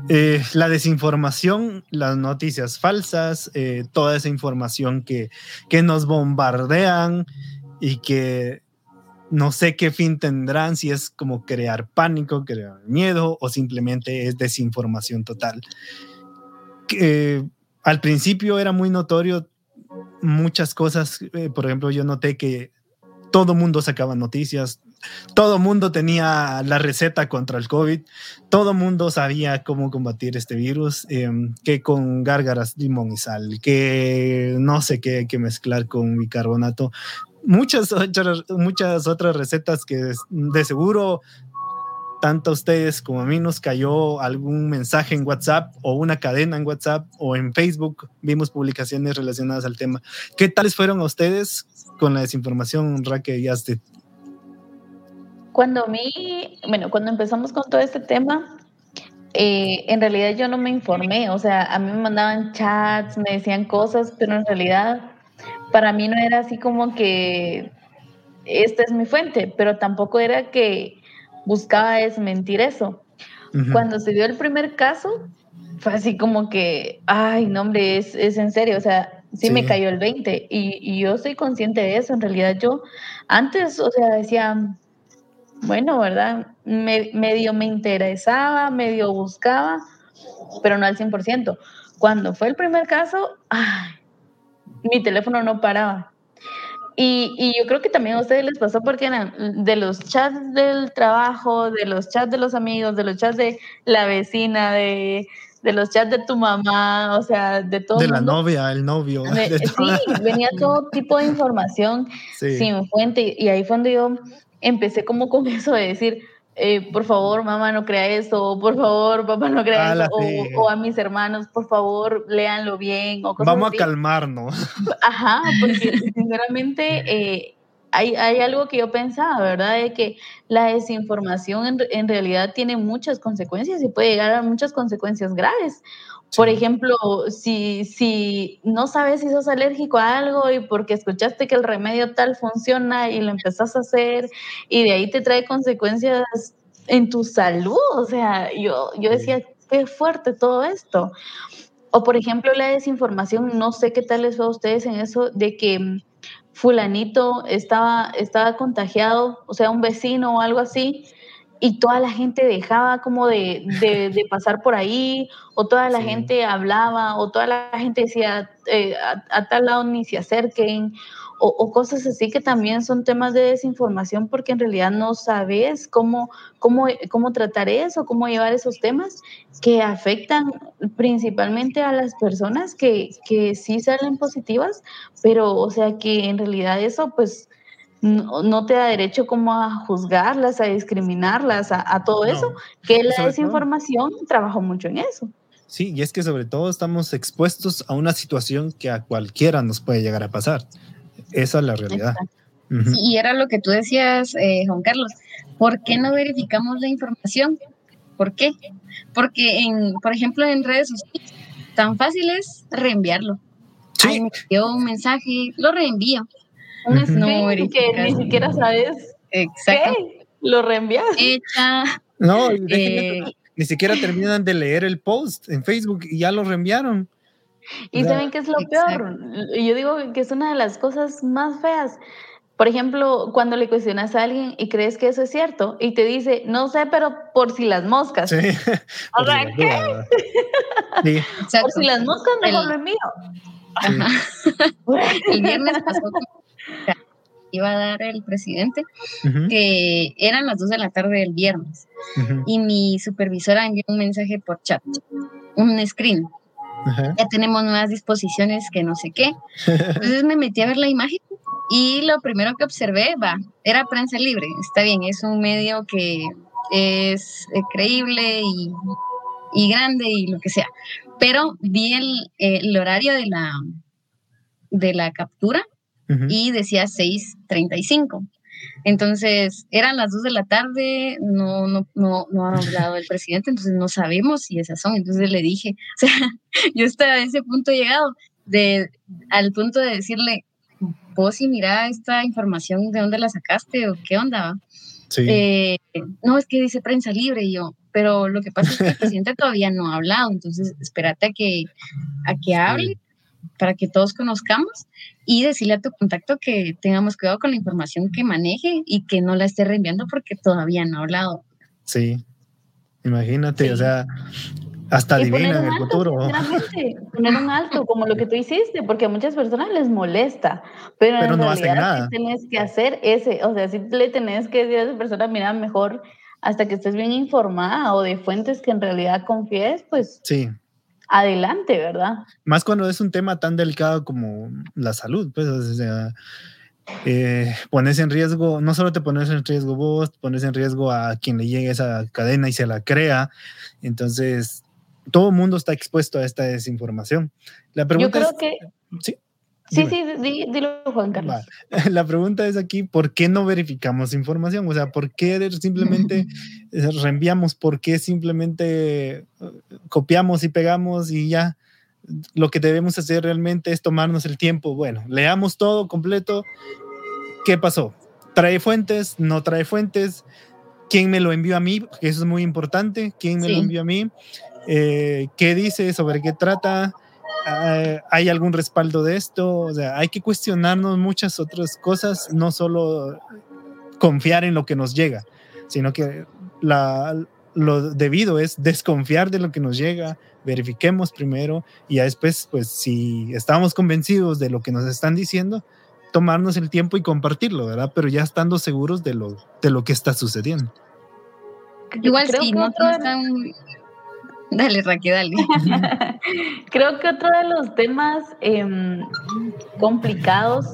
eh, la desinformación, las noticias falsas, eh, toda esa información que, que nos bombardean y que no sé qué fin tendrán, si es como crear pánico, crear miedo o simplemente es desinformación total. Que, al principio era muy notorio muchas cosas, eh, por ejemplo, yo noté que todo mundo sacaba noticias, todo mundo tenía la receta contra el COVID, todo mundo sabía cómo combatir este virus, em, que con gárgaras, limón y sal, que no sé qué que mezclar con bicarbonato. Muchas otras, muchas otras recetas que de seguro tanto a ustedes como a mí nos cayó algún mensaje en WhatsApp o una cadena en WhatsApp o en Facebook, vimos publicaciones relacionadas al tema. ¿Qué tales fueron a ustedes con la desinformación, Raquel y Astrid? Cuando a mí, bueno, cuando empezamos con todo este tema, eh, en realidad yo no me informé, o sea, a mí me mandaban chats, me decían cosas, pero en realidad para mí no era así como que esta es mi fuente, pero tampoco era que buscaba desmentir eso. Cuando se dio el primer caso, fue así como que, ay, no, hombre, es, es en serio, o sea, sí, me cayó el 20 y, y, yo soy consciente de eso. En realidad yo antes, o sea, decía, bueno, ¿verdad? Me, medio me interesaba, medio buscaba, pero no al 100%. Cuando fue el primer caso, ay, mi teléfono no paraba. Y, y, yo creo que también a ustedes les pasó porque de los chats del trabajo, de los chats de los amigos, de los chats de la vecina, de, de los chats de tu mamá, o sea, de todo. De la novia, el novio. sí, <laughs> venía <laughs> todo tipo de información sin fuente. Y ahí fue donde yo empecé como con <laughs> eso de decir, eh, por favor, mamá, no crea eso, por favor, papá, no crea eso, o, a mis hermanos, por favor, léanlo bien. O Vamos a calmarnos. Ajá, porque <laughs> sinceramente eh, hay, hay, algo que yo pensaba, ¿verdad? De que la desinformación en, en, realidad tiene muchas consecuencias y puede llegar a muchas consecuencias graves. Por ejemplo, si, si no sabes si sos alérgico a algo y porque escuchaste que el remedio tal funciona y lo empezás a hacer y de ahí te trae consecuencias en tu salud, o sea, yo, yo decía, qué fuerte todo esto. O por ejemplo, la desinformación, no sé qué tal les fue a ustedes en eso de que fulanito estaba, estaba contagiado, o sea, un vecino o algo así, y toda la gente dejaba como de, de, pasar por ahí, o toda la gente hablaba, o toda la gente decía, eh, a, tal lado ni se acerquen, o, cosas así que también son temas de desinformación porque en realidad no sabes cómo, cómo, cómo tratar eso, cómo llevar esos temas que afectan principalmente a las personas que, que sí salen positivas, pero o sea que en realidad eso pues no, te da derecho como a juzgarlas, a discriminarlas, a, todo eso, que la desinformación trabajó mucho en eso. Sí, y es que sobre todo estamos expuestos a una situación que a cualquiera nos puede llegar a pasar. Esa es la realidad. y era lo que tú decías, eh, Juan Carlos. ¿Por qué no verificamos la información? ¿Por qué? Porque, en, por ejemplo, en redes sociales, tan fácil es reenviarlo. Sí. me un mensaje, lo reenvío no que ni siquiera sabes Exacto. qué, lo reenvías. No, eh, ni siquiera terminan de leer el post en Facebook y ya lo reenviaron. Y saben qué es lo peor. Yo digo que es una de las cosas más feas. Por ejemplo, cuando le cuestionas a alguien y crees que eso es cierto y te dice, no sé, pero por si las moscas. Sí. <laughs> O sea, ¿qué? <laughs> Sí. Por si las moscas, mejor lo envío. <laughs> El viernes pasó iba a dar el presidente, que eran las 2 de la tarde del viernes. Y mi supervisora envió un mensaje por chat, un screen. Ya tenemos nuevas disposiciones que no sé qué. Entonces me metí a ver la imagen y lo primero que observé, va, era prensa libre. Está bien, es un medio que es eh, creíble y, y grande y lo que sea. pero vi el, el horario de la, de la captura y decía 6.35. Entonces, eran las 2 de la tarde, no, no, no, no ha hablado el presidente, entonces no sabemos si esas son. Entonces le dije, <laughs> o sea, yo estaba a ese punto llegado, de, al punto de decirle, vos y mira esta información, ¿de dónde la sacaste o qué onda? Eh, no, es que dice prensa libre y yo, pero lo que pasa es que el presidente todavía no ha hablado, entonces espérate a que, a que hable para que todos conozcamos y decirle a tu contacto que tengamos cuidado con la información que maneje y que no la esté reenviando porque todavía no ha hablado. Sí, imagínate, o sea, hasta adivina en el futuro. <laughs> Poner un alto, como lo que tú hiciste, porque a muchas personas les molesta, pero, en no realidad nada. tienes que hacer ese, o sea, si le tenés que decir a esa persona, mira, mejor hasta que estés bien informada o de fuentes que en realidad confíes, pues sí adelante, ¿verdad? Más cuando es un tema tan delicado como la salud, pues, o sea, eh, pones en riesgo, no solo te pones en riesgo vos, pones en riesgo a quien le llegue esa cadena y se la crea. Entonces, todo el mundo está expuesto a esta desinformación. La pregunta Yo creo que... Sí. Sí, sí, dilo, Juan Carlos. <laughs> La pregunta es aquí, ¿por qué no verificamos información? O sea, ¿por qué simplemente <laughs> reenviamos? ¿Por qué simplemente eh, copiamos y pegamos y ya? Lo que debemos hacer realmente es tomarnos el tiempo. Bueno, leamos todo completo. ¿Qué pasó? ¿Trae fuentes? ¿No trae fuentes? ¿Quién me lo envió a mí? Eso es muy importante. ¿Quién me lo envió a mí? Eh, ¿Qué dice? ¿Sobre qué trata? Hay algún respaldo de esto, o sea, hay que cuestionarnos muchas otras cosas, no solo confiar en lo que nos llega, sino que lo debido es desconfiar de lo que nos llega, verifiquemos primero y ya después, pues si estamos convencidos de lo que nos están diciendo, tomarnos el tiempo y compartirlo, ¿verdad? Pero ya estando seguros de lo, de lo que está sucediendo. Igual si no están Dale, Raquel, dale. <laughs> Creo que otro de los temas em, complicados,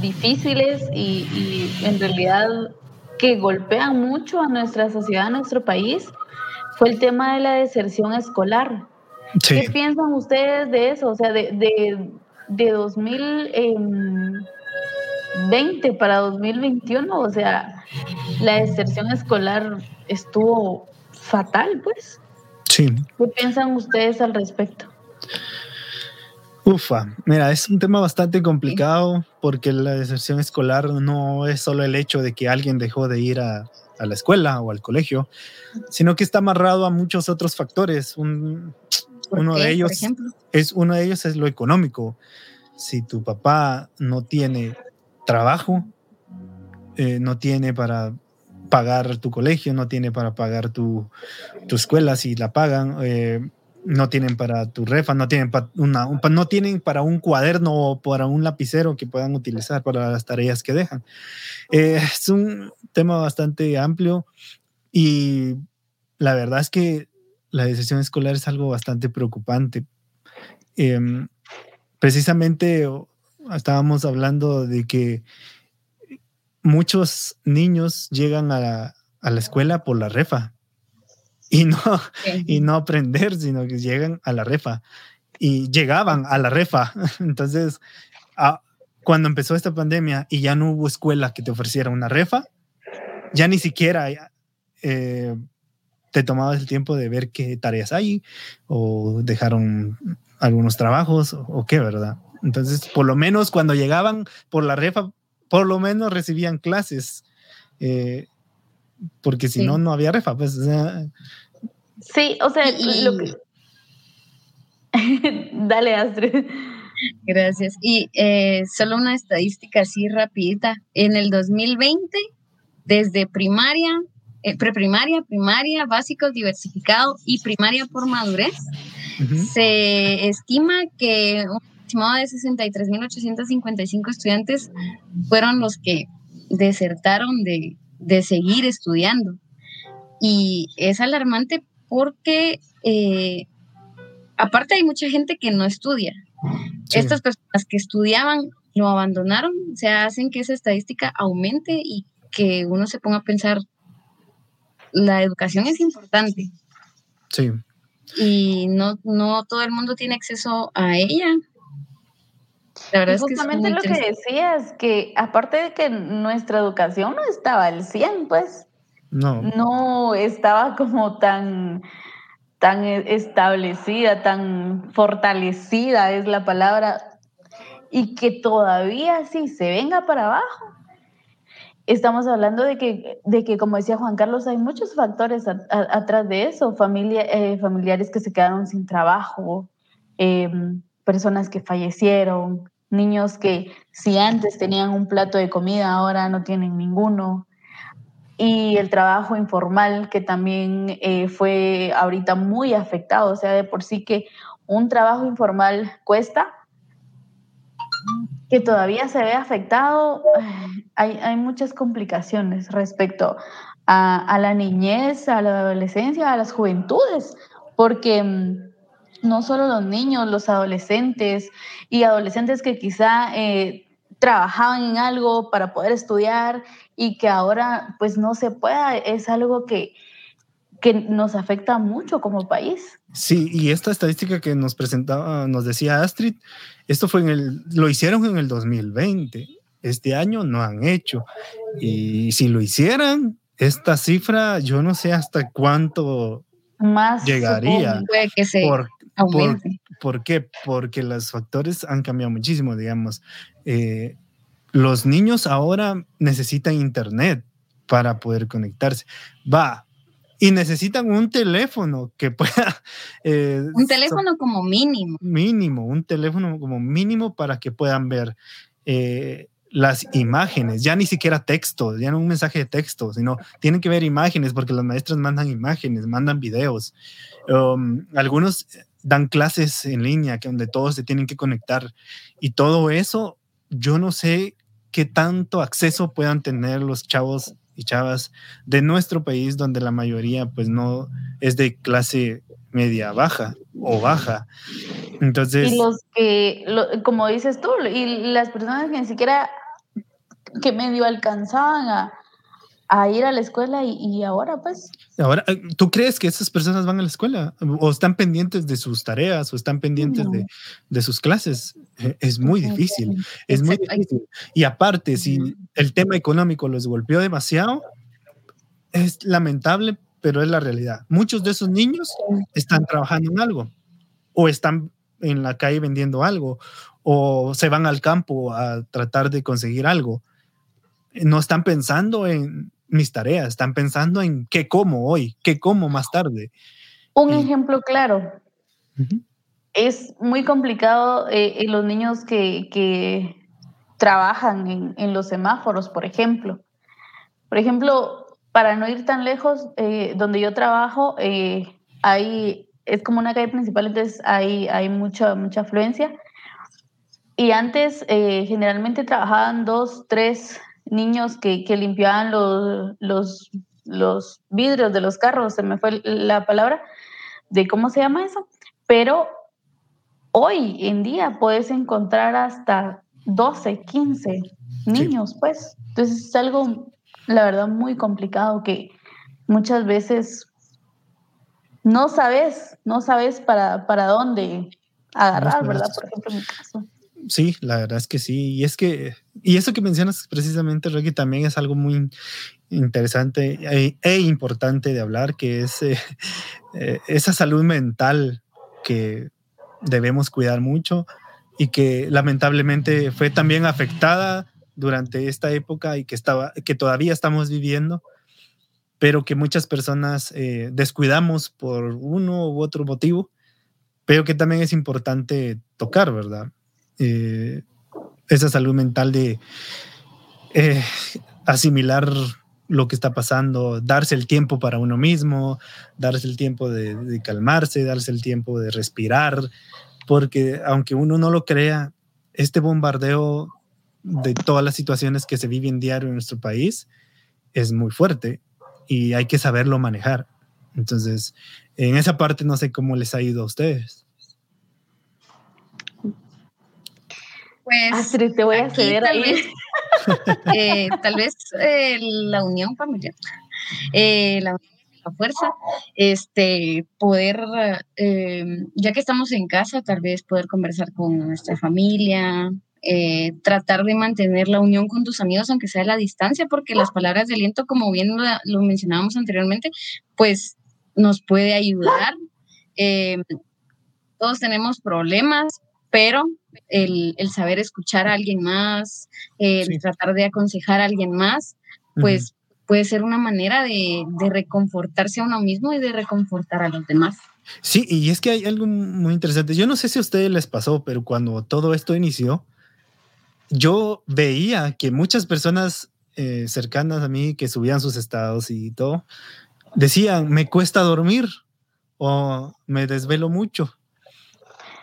difíciles y, en realidad que golpean mucho a nuestra sociedad, a nuestro país, fue el tema de la deserción escolar. ¿Qué piensan ustedes de eso? O sea, de, de, de 2020 em, para 2021, o sea, la deserción escolar estuvo fatal, pues. ¿Qué piensan ustedes al respecto? Ufa, mira, es un tema bastante complicado porque la deserción escolar no es solo el hecho de que alguien dejó de ir a, la escuela o al colegio, sino que está amarrado a muchos otros factores. uno de ellos es uno de ellos es lo económico. Si tu papá no tiene trabajo, eh, no tiene para pagar tu colegio, no tiene para pagar tu, tu escuela si la pagan, eh, no tienen para tu refa, no tienen, para una, no tienen para un cuaderno o para un lapicero que puedan utilizar para las tareas que dejan. Eh, es un tema bastante amplio y la verdad es que la decisión escolar es algo bastante preocupante. Em, precisamente estábamos hablando de que muchos niños llegan a la, a la escuela por la refa y no, y no aprender, sino que llegan a la refa y llegaban a la refa. <laughs> Entonces, cuando empezó esta pandemia y ya no hubo escuela que te ofreciera una refa, ya ni siquiera eh, te tomabas el tiempo de ver qué tareas hay o dejaron algunos trabajos o qué, ¿verdad? Entonces, por lo menos cuando llegaban por la refa, por lo menos recibían clases, eh, porque si no, no había refa. Pues, sí, o sea, lo que... <laughs> Dale, Astrid. Gracias. Y eh, solo una estadística así rapidita. En el 2020, desde primaria, eh, preprimaria, primaria, básico, diversificado y primaria por madurez, se estima que aproximado de 63.855 estudiantes fueron los que desertaron de, de, seguir estudiando. Y es alarmante porque eh, aparte hay mucha gente que no estudia. Estas personas que estudiaban lo abandonaron, o sea, hacen que esa estadística aumente y que uno se ponga a pensar, la educación es importante. Sí, y no, no todo el mundo tiene acceso a ella. La verdad es justamente lo que decías, que aparte de que nuestra educación no estaba al 100, pues. No. No estaba como tan, tan establecida, tan fortalecida es la palabra, y que todavía sí se venga para abajo. Estamos hablando de que, de que, como decía Juan Carlos, hay muchos factores atrás de eso, familia, eh, familiares que se quedaron sin trabajo, em, personas que fallecieron, niños que si antes tenían un plato de comida, ahora no tienen ninguno. Y el trabajo informal, que también eh, fue ahorita muy afectado, o sea, de por sí que un trabajo informal cuesta, que todavía se ve afectado, <sighs> hay, hay muchas complicaciones respecto a, la niñez, a la adolescencia, a las juventudes, porque mm, no solo los niños, los adolescentes y adolescentes que quizá eh, trabajaban en algo para poder estudiar y que ahora pues no se pueda, es algo que, que nos afecta mucho como país. Sí, y esta estadística que nos presentaba, nos decía Astrid, esto fue en el, lo hicieron en el 2020, este año no han hecho. Y si lo hicieran, esta cifra, yo no sé hasta cuánto más llegaría. que se, por, qué? Porque los factores han cambiado muchísimo, digamos. Eh, los niños ahora necesitan internet para poder conectarse. Va, y necesitan un teléfono que pueda... <laughs> Eh, un teléfono como mínimo. Mínimo, un teléfono como mínimo para que puedan ver eh, las imágenes, ya ni siquiera texto, ya no un mensaje de texto, sino tienen que ver imágenes porque los maestros mandan imágenes, mandan videos. Um, algunos dan clases en línea, que donde todos se tienen que conectar. Y todo eso, yo no sé qué tanto acceso puedan tener los chavos y chavas de nuestro país, donde la mayoría pues no es de clase media baja o baja. Entonces... Y los que, como dices tú, y las personas que ni siquiera que medio alcanzaban a, a ir a la escuela y, ahora pues... Ahora, eh, ¿tú crees que esas personas van a la escuela o están pendientes de sus tareas o están pendientes de, de, sus clases? Eh, es muy difícil, es muy difícil. Y aparte, si el tema económico los golpeó demasiado, es lamentable, pero es la realidad. Muchos de esos niños están trabajando en algo o están en la calle vendiendo algo o se van al campo a tratar de conseguir algo. No están pensando en, mis tareas, están pensando en qué como hoy, qué como más tarde. Un ejemplo claro. Es muy complicado eh, en los niños que, trabajan en, los semáforos, por ejemplo. Por ejemplo, para no ir tan lejos, eh, donde yo trabajo, eh, hay, es como una calle principal, entonces hay, hay mucha, mucha afluencia. Y antes generalmente trabajaban dos, tres niños que, que limpiaban los, los, los, vidrios de los carros, se me fue la palabra de cómo se llama eso, pero hoy en día puedes encontrar hasta 12, 15 niños, pues. Entonces es algo, la verdad, muy complicado que muchas veces no sabes, no sabes para, para dónde agarrar, ¿verdad? Por ejemplo, en mi caso. Sí, la verdad es que sí. Y es que, y eso que mencionas precisamente, Ricky, también es algo muy interesante e, e importante de hablar, que es eh, eh, esa salud mental que debemos cuidar mucho y que lamentablemente fue también afectada durante esta época y que, estaba, que todavía estamos viviendo, pero que muchas personas eh, descuidamos por uno u otro motivo, pero que también es importante tocar, ¿verdad? Eh, esa salud mental de eh, asimilar lo que está pasando, darse el tiempo para uno mismo, darse el tiempo de, calmarse, darse el tiempo de respirar, porque aunque uno no lo crea, este bombardeo de todas las situaciones que se viven diario en nuestro país es muy fuerte y hay que saberlo manejar. Entonces, en esa parte no sé cómo les ha ido a ustedes. Pues, Astrid, te voy a ceder tal Vez, eh, tal vez eh, la unión familiar. Eh, la fuerza, este, poder, eh, ya que estamos en casa, tal vez poder conversar con nuestra familia, eh, tratar de mantener la unión con tus amigos, aunque sea a la distancia, porque las palabras de aliento, como bien lo, mencionábamos anteriormente, pues nos puede ayudar. Eh, todos tenemos problemas, pero el, saber escuchar a alguien más, el tratar de aconsejar a alguien más, pues puede ser una manera de, de, reconfortarse a uno mismo y de reconfortar a los demás. Sí, y es que hay algo muy interesante. Yo no sé si a ustedes les pasó, pero cuando todo esto inició, yo veía que muchas personas eh, cercanas a mí que subían sus estados y todo, decían, me cuesta dormir o me desvelo mucho.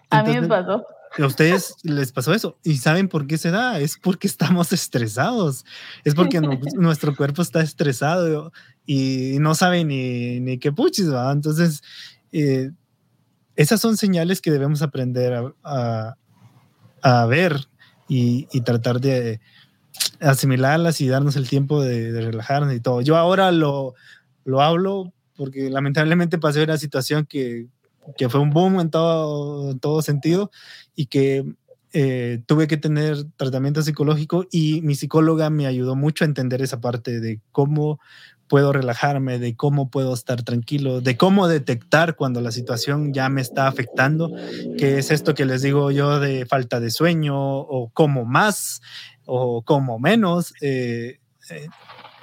a mí me pasó. A ustedes les pasó eso. ¿Y saben por qué se da? Es porque estamos estresados. Es porque nuestro cuerpo está estresado y no sabe ni, ni qué puchis, ¿va? Entonces, eh, esas son señales que debemos aprender a, a ver y, tratar de asimilarlas y darnos el tiempo de, relajarnos y todo. Yo ahora lo, lo hablo porque lamentablemente pasé una situación que, que fue un boom en todo, todo sentido y que eh, tuve que tener tratamiento psicológico y mi psicóloga me ayudó mucho a entender esa parte de cómo puedo relajarme, de cómo puedo estar tranquilo, de cómo detectar cuando la situación ya me está afectando, que es esto que les digo yo de falta de sueño o como más o como menos. Eh, eh,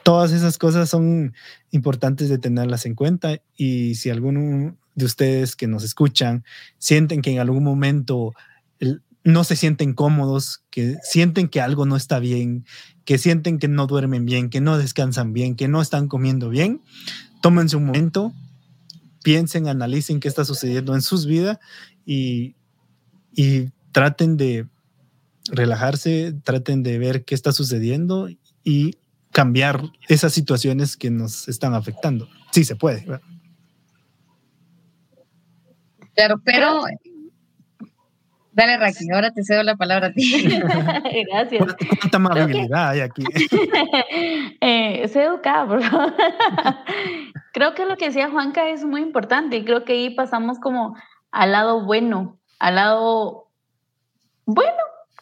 todas esas cosas son importantes de tenerlas en cuenta y si alguno de ustedes que nos escuchan sienten que en algún momento no se sienten cómodos, que sienten que algo no está bien, que sienten que no duermen bien, que no descansan bien, que no están comiendo bien, tómense un momento, piensen, analicen qué está sucediendo en sus vidas y, y traten de relajarse, traten de ver qué está sucediendo y cambiar esas situaciones que nos están afectando. Sí se puede. Claro, pero Dale, Raquel, <laughs> ahora te cedo la palabra a ti. Gracias. ¿Cuánta amabilidad hay aquí? <laughs> eh, sé educada, por favor. <laughs> creo que lo que decía Juanca es muy importante y creo que ahí pasamos como al lado bueno, al lado bueno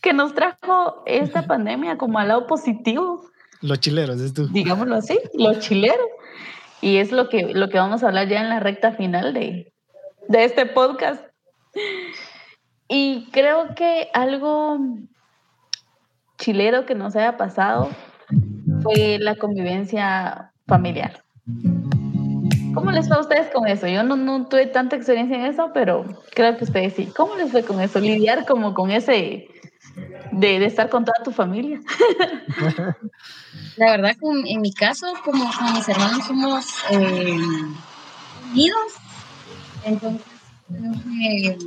que nos trajo esta pandemia, como al lado positivo. Los chileros, es tú. Digámoslo así, los chileros. Y es lo que, lo que vamos a hablar ya en la recta final de, de este podcast. Y creo que algo chilero que nos haya pasado fue la convivencia familiar. ¿Cómo les fue a ustedes con eso? Yo no, no tuve tanta experiencia en eso, pero creo que ustedes sí. ¿Cómo les fue con eso? Lidiar como con ese de, estar con toda tu familia. <laughs> La verdad, en mi caso, como con mis hermanos somos eh, unidos, entonces creo que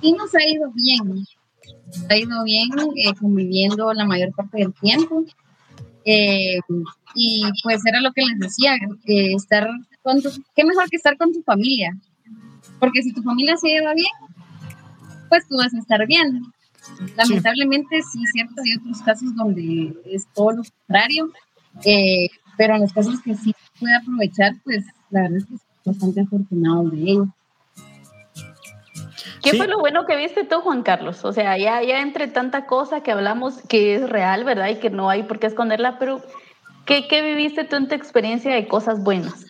y nos ha ido bien. ha ido bien eh, conviviendo la mayor parte del tiempo. Eh, y pues era lo que les decía, eh, estar con tu, qué mejor que estar con tu familia. Porque si tu familia se lleva bien, pues tú vas a estar bien. Lamentablemente sí, cierto, hay otros casos donde es todo lo contrario, pero en los casos que sí puede aprovechar, pues la verdad es que bastante afortunado de ello. ¿Qué fue lo bueno que viste tú, Juan Carlos? O sea, ya, ya entre tanta cosa que hablamos que es real, ¿verdad? Y que no hay por qué esconderla, pero ¿qué, qué viviste tú en tu experiencia de cosas buenas?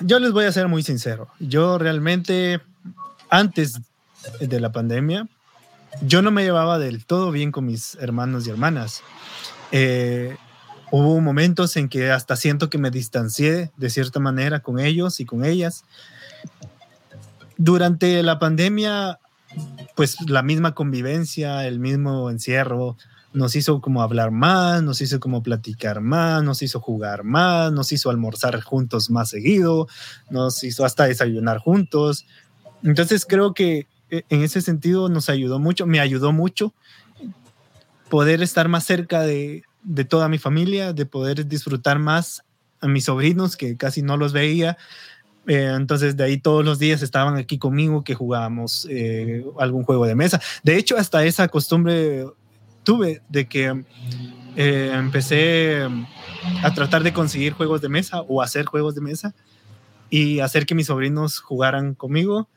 yo les voy a ser muy sincero. Yo realmente, antes de la pandemia, yo no me llevaba del todo bien con mis hermanos y hermanas. Eh, hubo momentos en que hasta siento que me distancié de cierta manera con ellos y con ellas durante la pandemia, pues la misma convivencia, el mismo encierro, nos hizo como hablar más, nos hizo como platicar más, nos hizo jugar más, nos hizo almorzar juntos más seguido, nos hizo hasta desayunar juntos. Entonces creo que eh, en ese sentido nos ayudó mucho, me ayudó mucho poder estar más cerca de, de toda mi familia, de poder disfrutar más a mis sobrinos que casi no los veía, eh, entonces de ahí todos los días estaban aquí conmigo que jugábamos eh, algún juego de mesa. De hecho, hasta esa costumbre tuve de que eh, empecé a tratar de conseguir juegos de mesa o hacer juegos de mesa y hacer que mis sobrinos jugaran conmigo.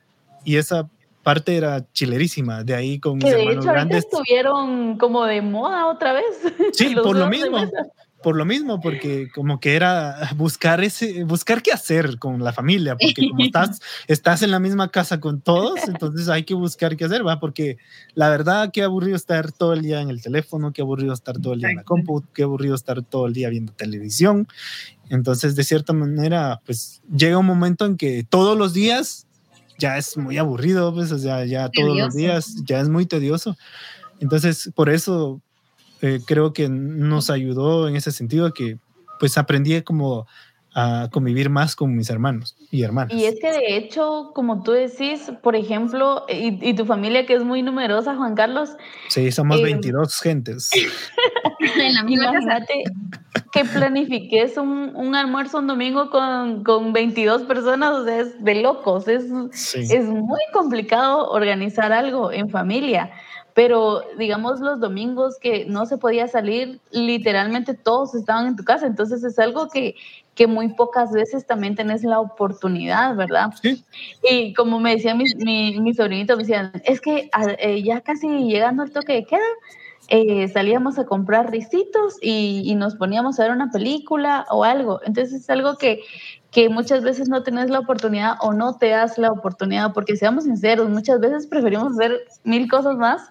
Y esa parte era chilerísima. De ahí con que mis de hermanos hecho grandes. estuvieron como de moda otra vez. <laughs> Sí, por lo mismo. Por lo mismo, porque como que era buscar ese, buscar qué hacer con la familia, porque como estás, <laughs> estás en la misma casa con todos, entonces hay que buscar qué hacer, va, porque la verdad qué aburrido estar todo el día en el teléfono, qué aburrido estar todo el día en la compu, qué aburrido estar todo el día viendo televisión. Entonces, de cierta manera, pues llega un momento en que todos los días ya es muy aburrido, pues, o sea, ya todos los Tedioso. días ya es muy tedioso. Entonces, por eso eh, creo que nos ayudó en ese sentido que pues aprendí como a convivir más con mis hermanos y hermanas. Y es que de hecho, como tú decís, por ejemplo, y, y tu familia que es muy numerosa, Juan Carlos, Sí, somos eh, 22 gentes. <laughs> en la misma casa. imagínate que planifiques un, un almuerzo un domingo con, con 22 personas, o sea, es de locos, es, Sí. es muy complicado organizar algo en familia. Pero digamos los domingos que no se podía salir, literalmente todos estaban en tu casa. Entonces es algo que, que muy pocas veces también tenés la oportunidad, ¿verdad? Sí. Y como me decía mi, mi, mi sobrinito, me decían, es que eh, ya casi llegando al toque de queda, eh, salíamos a comprar risitos y, y nos poníamos a ver una película o algo. Entonces es algo que, que muchas veces no tenés la oportunidad o no te das la oportunidad, porque seamos sinceros, muchas veces preferimos hacer mil cosas más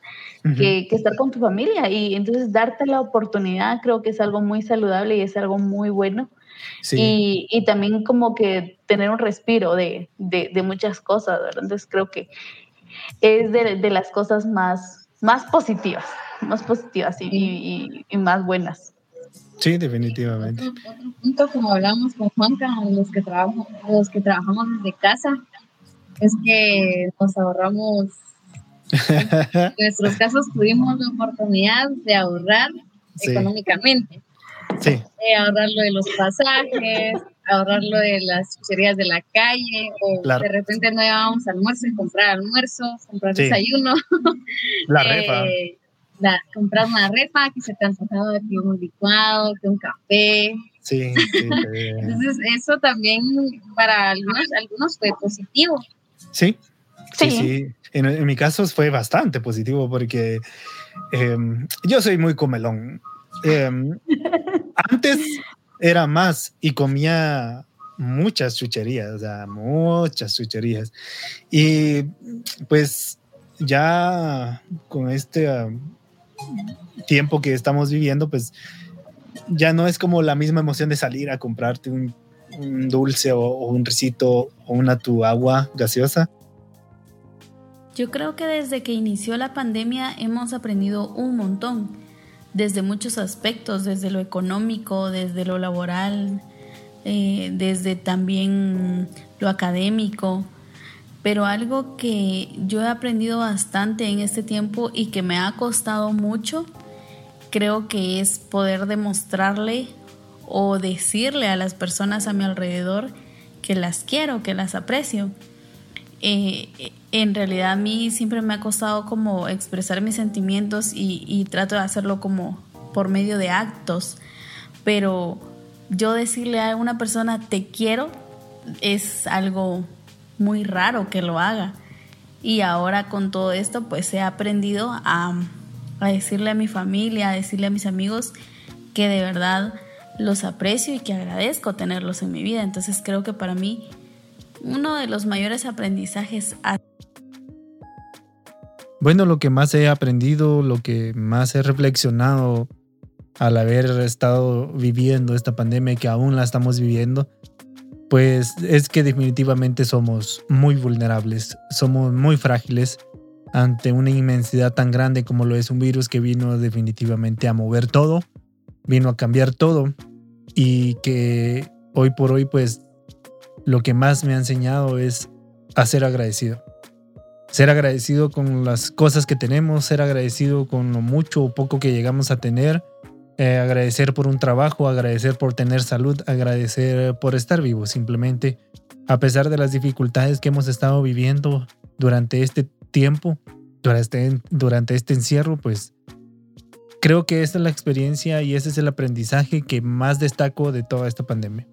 que, que estar con tu familia y entonces darte la oportunidad creo que es algo muy saludable y es algo muy bueno. Sí. Y, y también como que tener un respiro de, de, de muchas cosas, ¿verdad? Entonces creo que es de, de las cosas más, más positivas, más positivas y, y, y más buenas. sí, definitivamente. Otro, otro punto, como hablamos con Juanca, los que, trabajamos, los que trabajamos desde casa, es que nos ahorramos, <laughs> en nuestros casos tuvimos la oportunidad de ahorrar Sí. económicamente, sí, de ahorrar lo de los pasajes, ahorrar lo de las chucherías de la calle, o Claro. de repente no llevábamos almuerzo y comprar almuerzo, comprar Sí. desayuno. <laughs> la eh, refa. la- comprar una refa que se te antojaba de que un licuado, que un café. Sí, sí, <laughs> sí. Entonces, eso también para algunos, algunos fue positivo. Sí, sí, Sí. sí. En, en mi caso fue bastante positivo porque em, yo soy muy comelón. Em, antes era más y comía muchas chucherías, o sea, muchas chucherías. Y pues ya con este am, tiempo que estamos viviendo, pues ya no es como la misma emoción de salir a comprarte un, dulce o, o un risito o una tu agua gaseosa. Yo creo que desde que inició la pandemia hemos aprendido un montón, desde muchos aspectos, desde lo económico, desde lo laboral, eh, desde también lo académico. Pero algo que yo he aprendido bastante en este tiempo y que me ha costado mucho, creo que es poder demostrarle o decirle a las personas a mi alrededor que las quiero, que las aprecio. Eh, en realidad a mí siempre me ha costado como expresar mis sentimientos y, trato de hacerlo como por medio de actos, pero yo decirle a una persona te quiero es algo muy raro que lo haga. Y ahora con todo esto pues he aprendido a, a decirle a mi familia, a decirle a mis amigos que de verdad los aprecio y que agradezco tenerlos en mi vida. Entonces creo que para mí uno de los mayores aprendizajes ha Bueno, lo que más he aprendido, lo que más he reflexionado al haber estado viviendo esta pandemia que aún la estamos viviendo, pues es que definitivamente somos muy vulnerables, somos muy frágiles ante una inmensidad tan grande como lo es un virus que vino definitivamente a mover todo, vino a cambiar todo y que hoy por hoy pues lo que más me ha enseñado es a ser agradecido ser agradecido con las cosas que tenemos, ser agradecido con lo mucho o poco que llegamos a tener, eh, agradecer por un trabajo, agradecer por tener salud, agradecer por estar vivo, simplemente a pesar de las dificultades que hemos estado viviendo durante este tiempo, durante, durante este encierro, pues creo que esta es la experiencia y ese es el aprendizaje que más destaco de toda esta pandemia.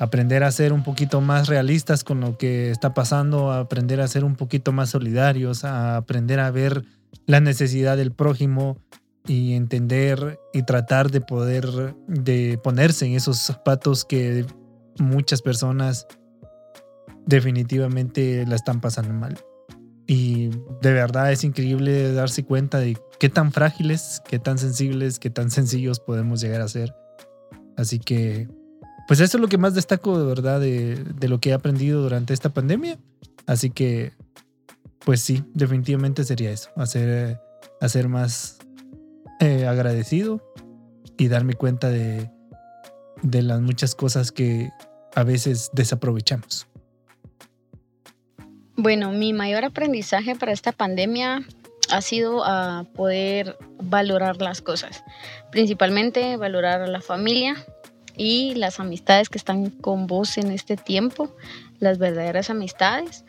Aprender a ser un poquito más realistas con lo que está pasando, aprender a ser un poquito más solidarios, aprender a ver la necesidad del prójimo y entender y tratar de poder de ponerse en esos zapatos que muchas personas definitivamente la están pasando mal. Y de verdad es increíble darse cuenta de qué tan frágiles, qué tan sensibles, qué tan sencillos podemos llegar a ser. Así que, pues eso es lo que más destaco de verdad de, lo que he aprendido durante esta pandemia. Así que, pues sí, definitivamente sería eso, hacer, hacer más eh, agradecido y darme cuenta de, las muchas cosas que a veces desaprovechamos. Bueno, mi mayor aprendizaje para esta pandemia ha sido a poder valorar las cosas, principalmente valorar a la familia y las amistades que están con vos en este tiempo, las verdaderas amistades,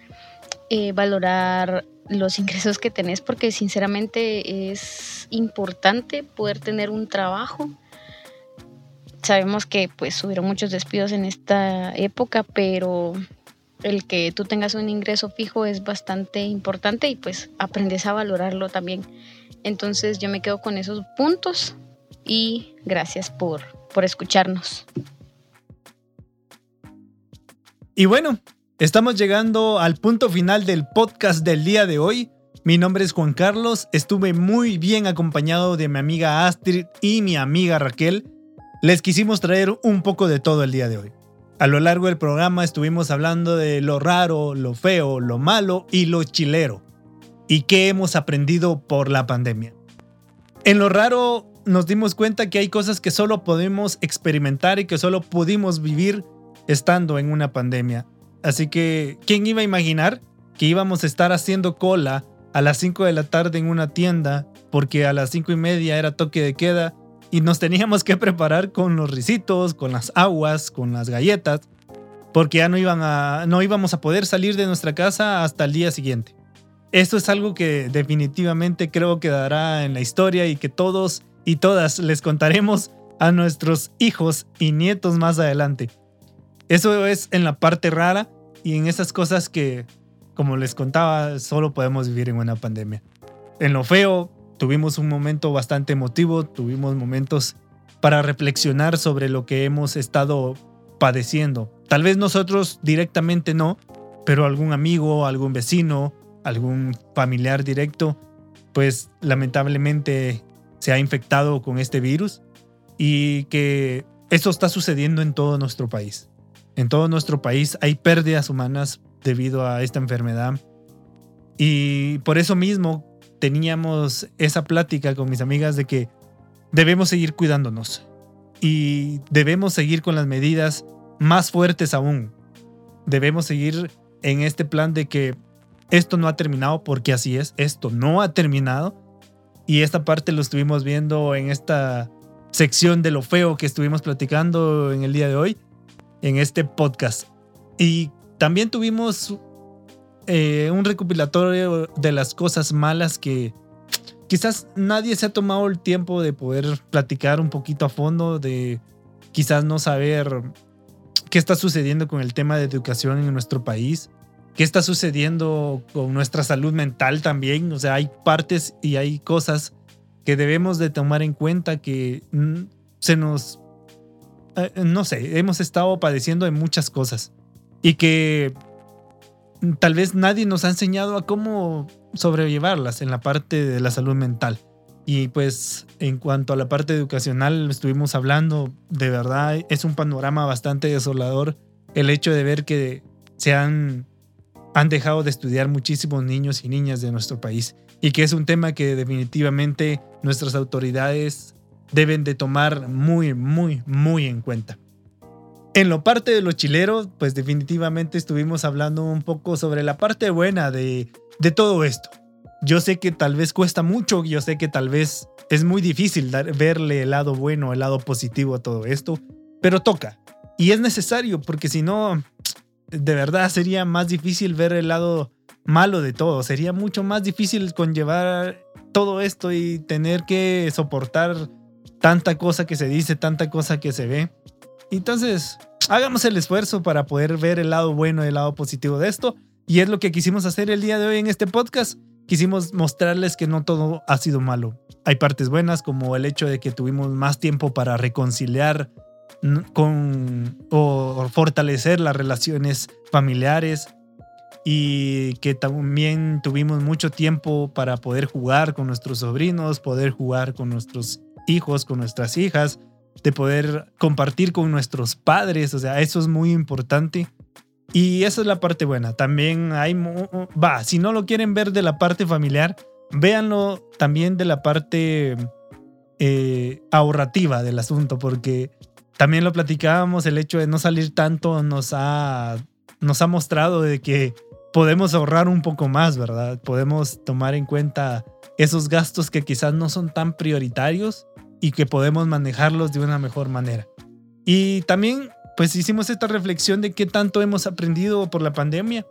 eh, valorar los ingresos que tenés porque sinceramente es importante poder tener un trabajo. Sabemos que pues hubieron muchos despidos en esta época, pero el que tú tengas un ingreso fijo es bastante importante y pues aprendes a valorarlo también. Entonces yo me quedo con esos puntos y gracias por, por escucharnos. Y bueno, estamos llegando al punto final del podcast del día de hoy. Mi nombre es Juan Carlos, estuve muy bien acompañado de mi amiga Astrid y mi amiga Raquel. Les quisimos traer un poco de todo el día de hoy. A lo largo del programa estuvimos hablando de lo raro, lo feo, lo malo y lo chilero. Y qué hemos aprendido por la pandemia. En lo raro nos dimos cuenta que hay cosas que solo podemos experimentar y que solo pudimos vivir estando en una pandemia. Así que, ¿quién iba a imaginar que íbamos a estar haciendo cola a las 5 de la tarde en una tienda porque a las 5 y media era toque de queda y nos teníamos que preparar con los risitos, con las aguas, con las galletas, porque ya no, iban a, no íbamos a poder salir de nuestra casa hasta el día siguiente. Esto es algo que definitivamente creo quedará en la historia y que todos y todas les contaremos a nuestros hijos y nietos más adelante. Eso es en la parte rara y en esas cosas que, como les contaba, solo podemos vivir en una pandemia. En lo feo, tuvimos un momento bastante emotivo, tuvimos momentos para reflexionar sobre lo que hemos estado padeciendo. Tal vez nosotros directamente no, pero algún amigo, algún vecino, algún familiar directo, pues lamentablemente se ha infectado con este virus y que eso está sucediendo en todo nuestro país. En todo nuestro país hay pérdidas humanas debido a esta enfermedad y por eso mismo teníamos esa plática con mis amigas de que debemos seguir cuidándonos y debemos seguir con las medidas más fuertes aún. Debemos seguir en este plan de que esto no ha terminado porque así es, esto no ha terminado. Y esta parte lo estuvimos viendo en esta sección de lo feo que estuvimos platicando en el día de hoy, en este podcast. Y también tuvimos eh, un recopilatorio de las cosas malas que quizás nadie se ha tomado el tiempo de poder platicar un poquito a fondo, de quizás no saber qué está sucediendo con el tema de educación en nuestro país, qué está sucediendo con nuestra salud mental también. O sea, hay partes y hay cosas que debemos de tomar en cuenta que mm, se nos, eh, no sé, hemos estado padeciendo de muchas cosas y que tal vez nadie nos ha enseñado a cómo sobrellevarlas en la parte de la salud mental. Y pues en cuanto a la parte educacional estuvimos hablando, de verdad es un panorama bastante desolador el hecho de ver que se han, han dejado de estudiar muchísimos niños y niñas de nuestro país y que es un tema que definitivamente nuestras autoridades deben de tomar muy, muy, muy en cuenta. En lo parte de los chileros, pues definitivamente estuvimos hablando un poco sobre la parte buena de, de todo esto. Yo sé que tal vez cuesta mucho, yo sé que tal vez es muy difícil verle el lado bueno, el lado positivo a todo esto, pero toca. Y es necesario porque si no, de verdad sería más difícil ver el lado malo de todo. Sería mucho más difícil conllevar todo esto y tener que soportar tanta cosa que se dice, tanta cosa que se ve. Entonces, hagamos el esfuerzo para poder ver el lado bueno el lado positivo de esto. Y es lo que quisimos hacer el día de hoy en este podcast. Quisimos mostrarles que no todo ha sido malo. Hay partes buenas como el hecho de que tuvimos más tiempo para reconciliar con o fortalecer las relaciones familiares y que también tuvimos mucho tiempo para poder jugar con nuestros sobrinos, poder jugar con nuestros hijos, con nuestras hijas, de poder compartir con nuestros padres, o sea, eso es muy importante. Y esa es la parte buena. También hay, va, si no lo quieren ver de la parte familiar, véanlo también de la parte eh, ahorrativa del asunto, porque también lo platicábamos, el hecho de no salir tanto nos ha, nos ha mostrado de que podemos ahorrar un poco más, ¿verdad? Podemos tomar en cuenta esos gastos que quizás no son tan prioritarios y que podemos manejarlos de una mejor manera. Y también, pues hicimos esta reflexión de qué tanto hemos aprendido por la pandemia.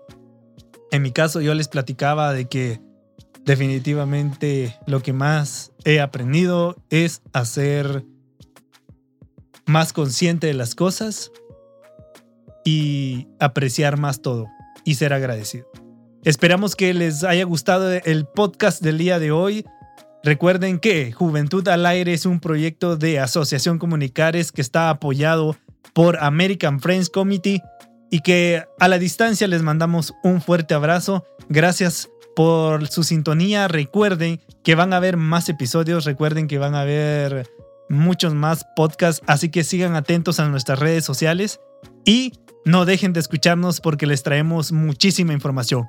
En mi caso, yo les platicaba de que definitivamente lo que más he aprendido es a ser más consciente de las cosas y apreciar más todo y ser agradecido. Esperamos que les haya gustado el podcast del día de hoy. Recuerden que Juventud al Aire es un proyecto de Asociación Comunicares que está apoyado por American Friends Committee y que a la distancia les mandamos un fuerte abrazo. Gracias por su sintonía. Recuerden que van a haber más episodios, recuerden que van a haber muchos más podcasts, así que sigan atentos a nuestras redes sociales y no dejen de escucharnos porque les traemos muchísima información.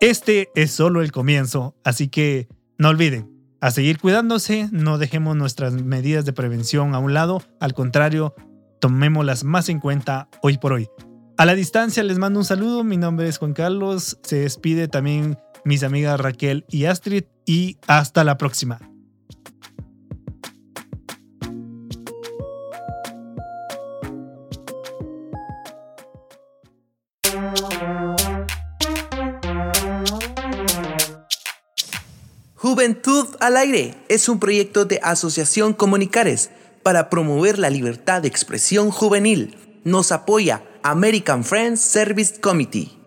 Este es solo el comienzo, así que no olviden, a seguir cuidándose, no dejemos nuestras medidas de prevención a un lado, al contrario, tomémoslas más en cuenta hoy por hoy. A la distancia les mando un saludo, mi nombre es Juan Carlos, se despide también mis amigas Raquel y Astrid y hasta la próxima. Juventud al Aire es un proyecto de Asociación Comunicares para promover la libertad de expresión juvenil. Nos apoya American Friends Service Committee.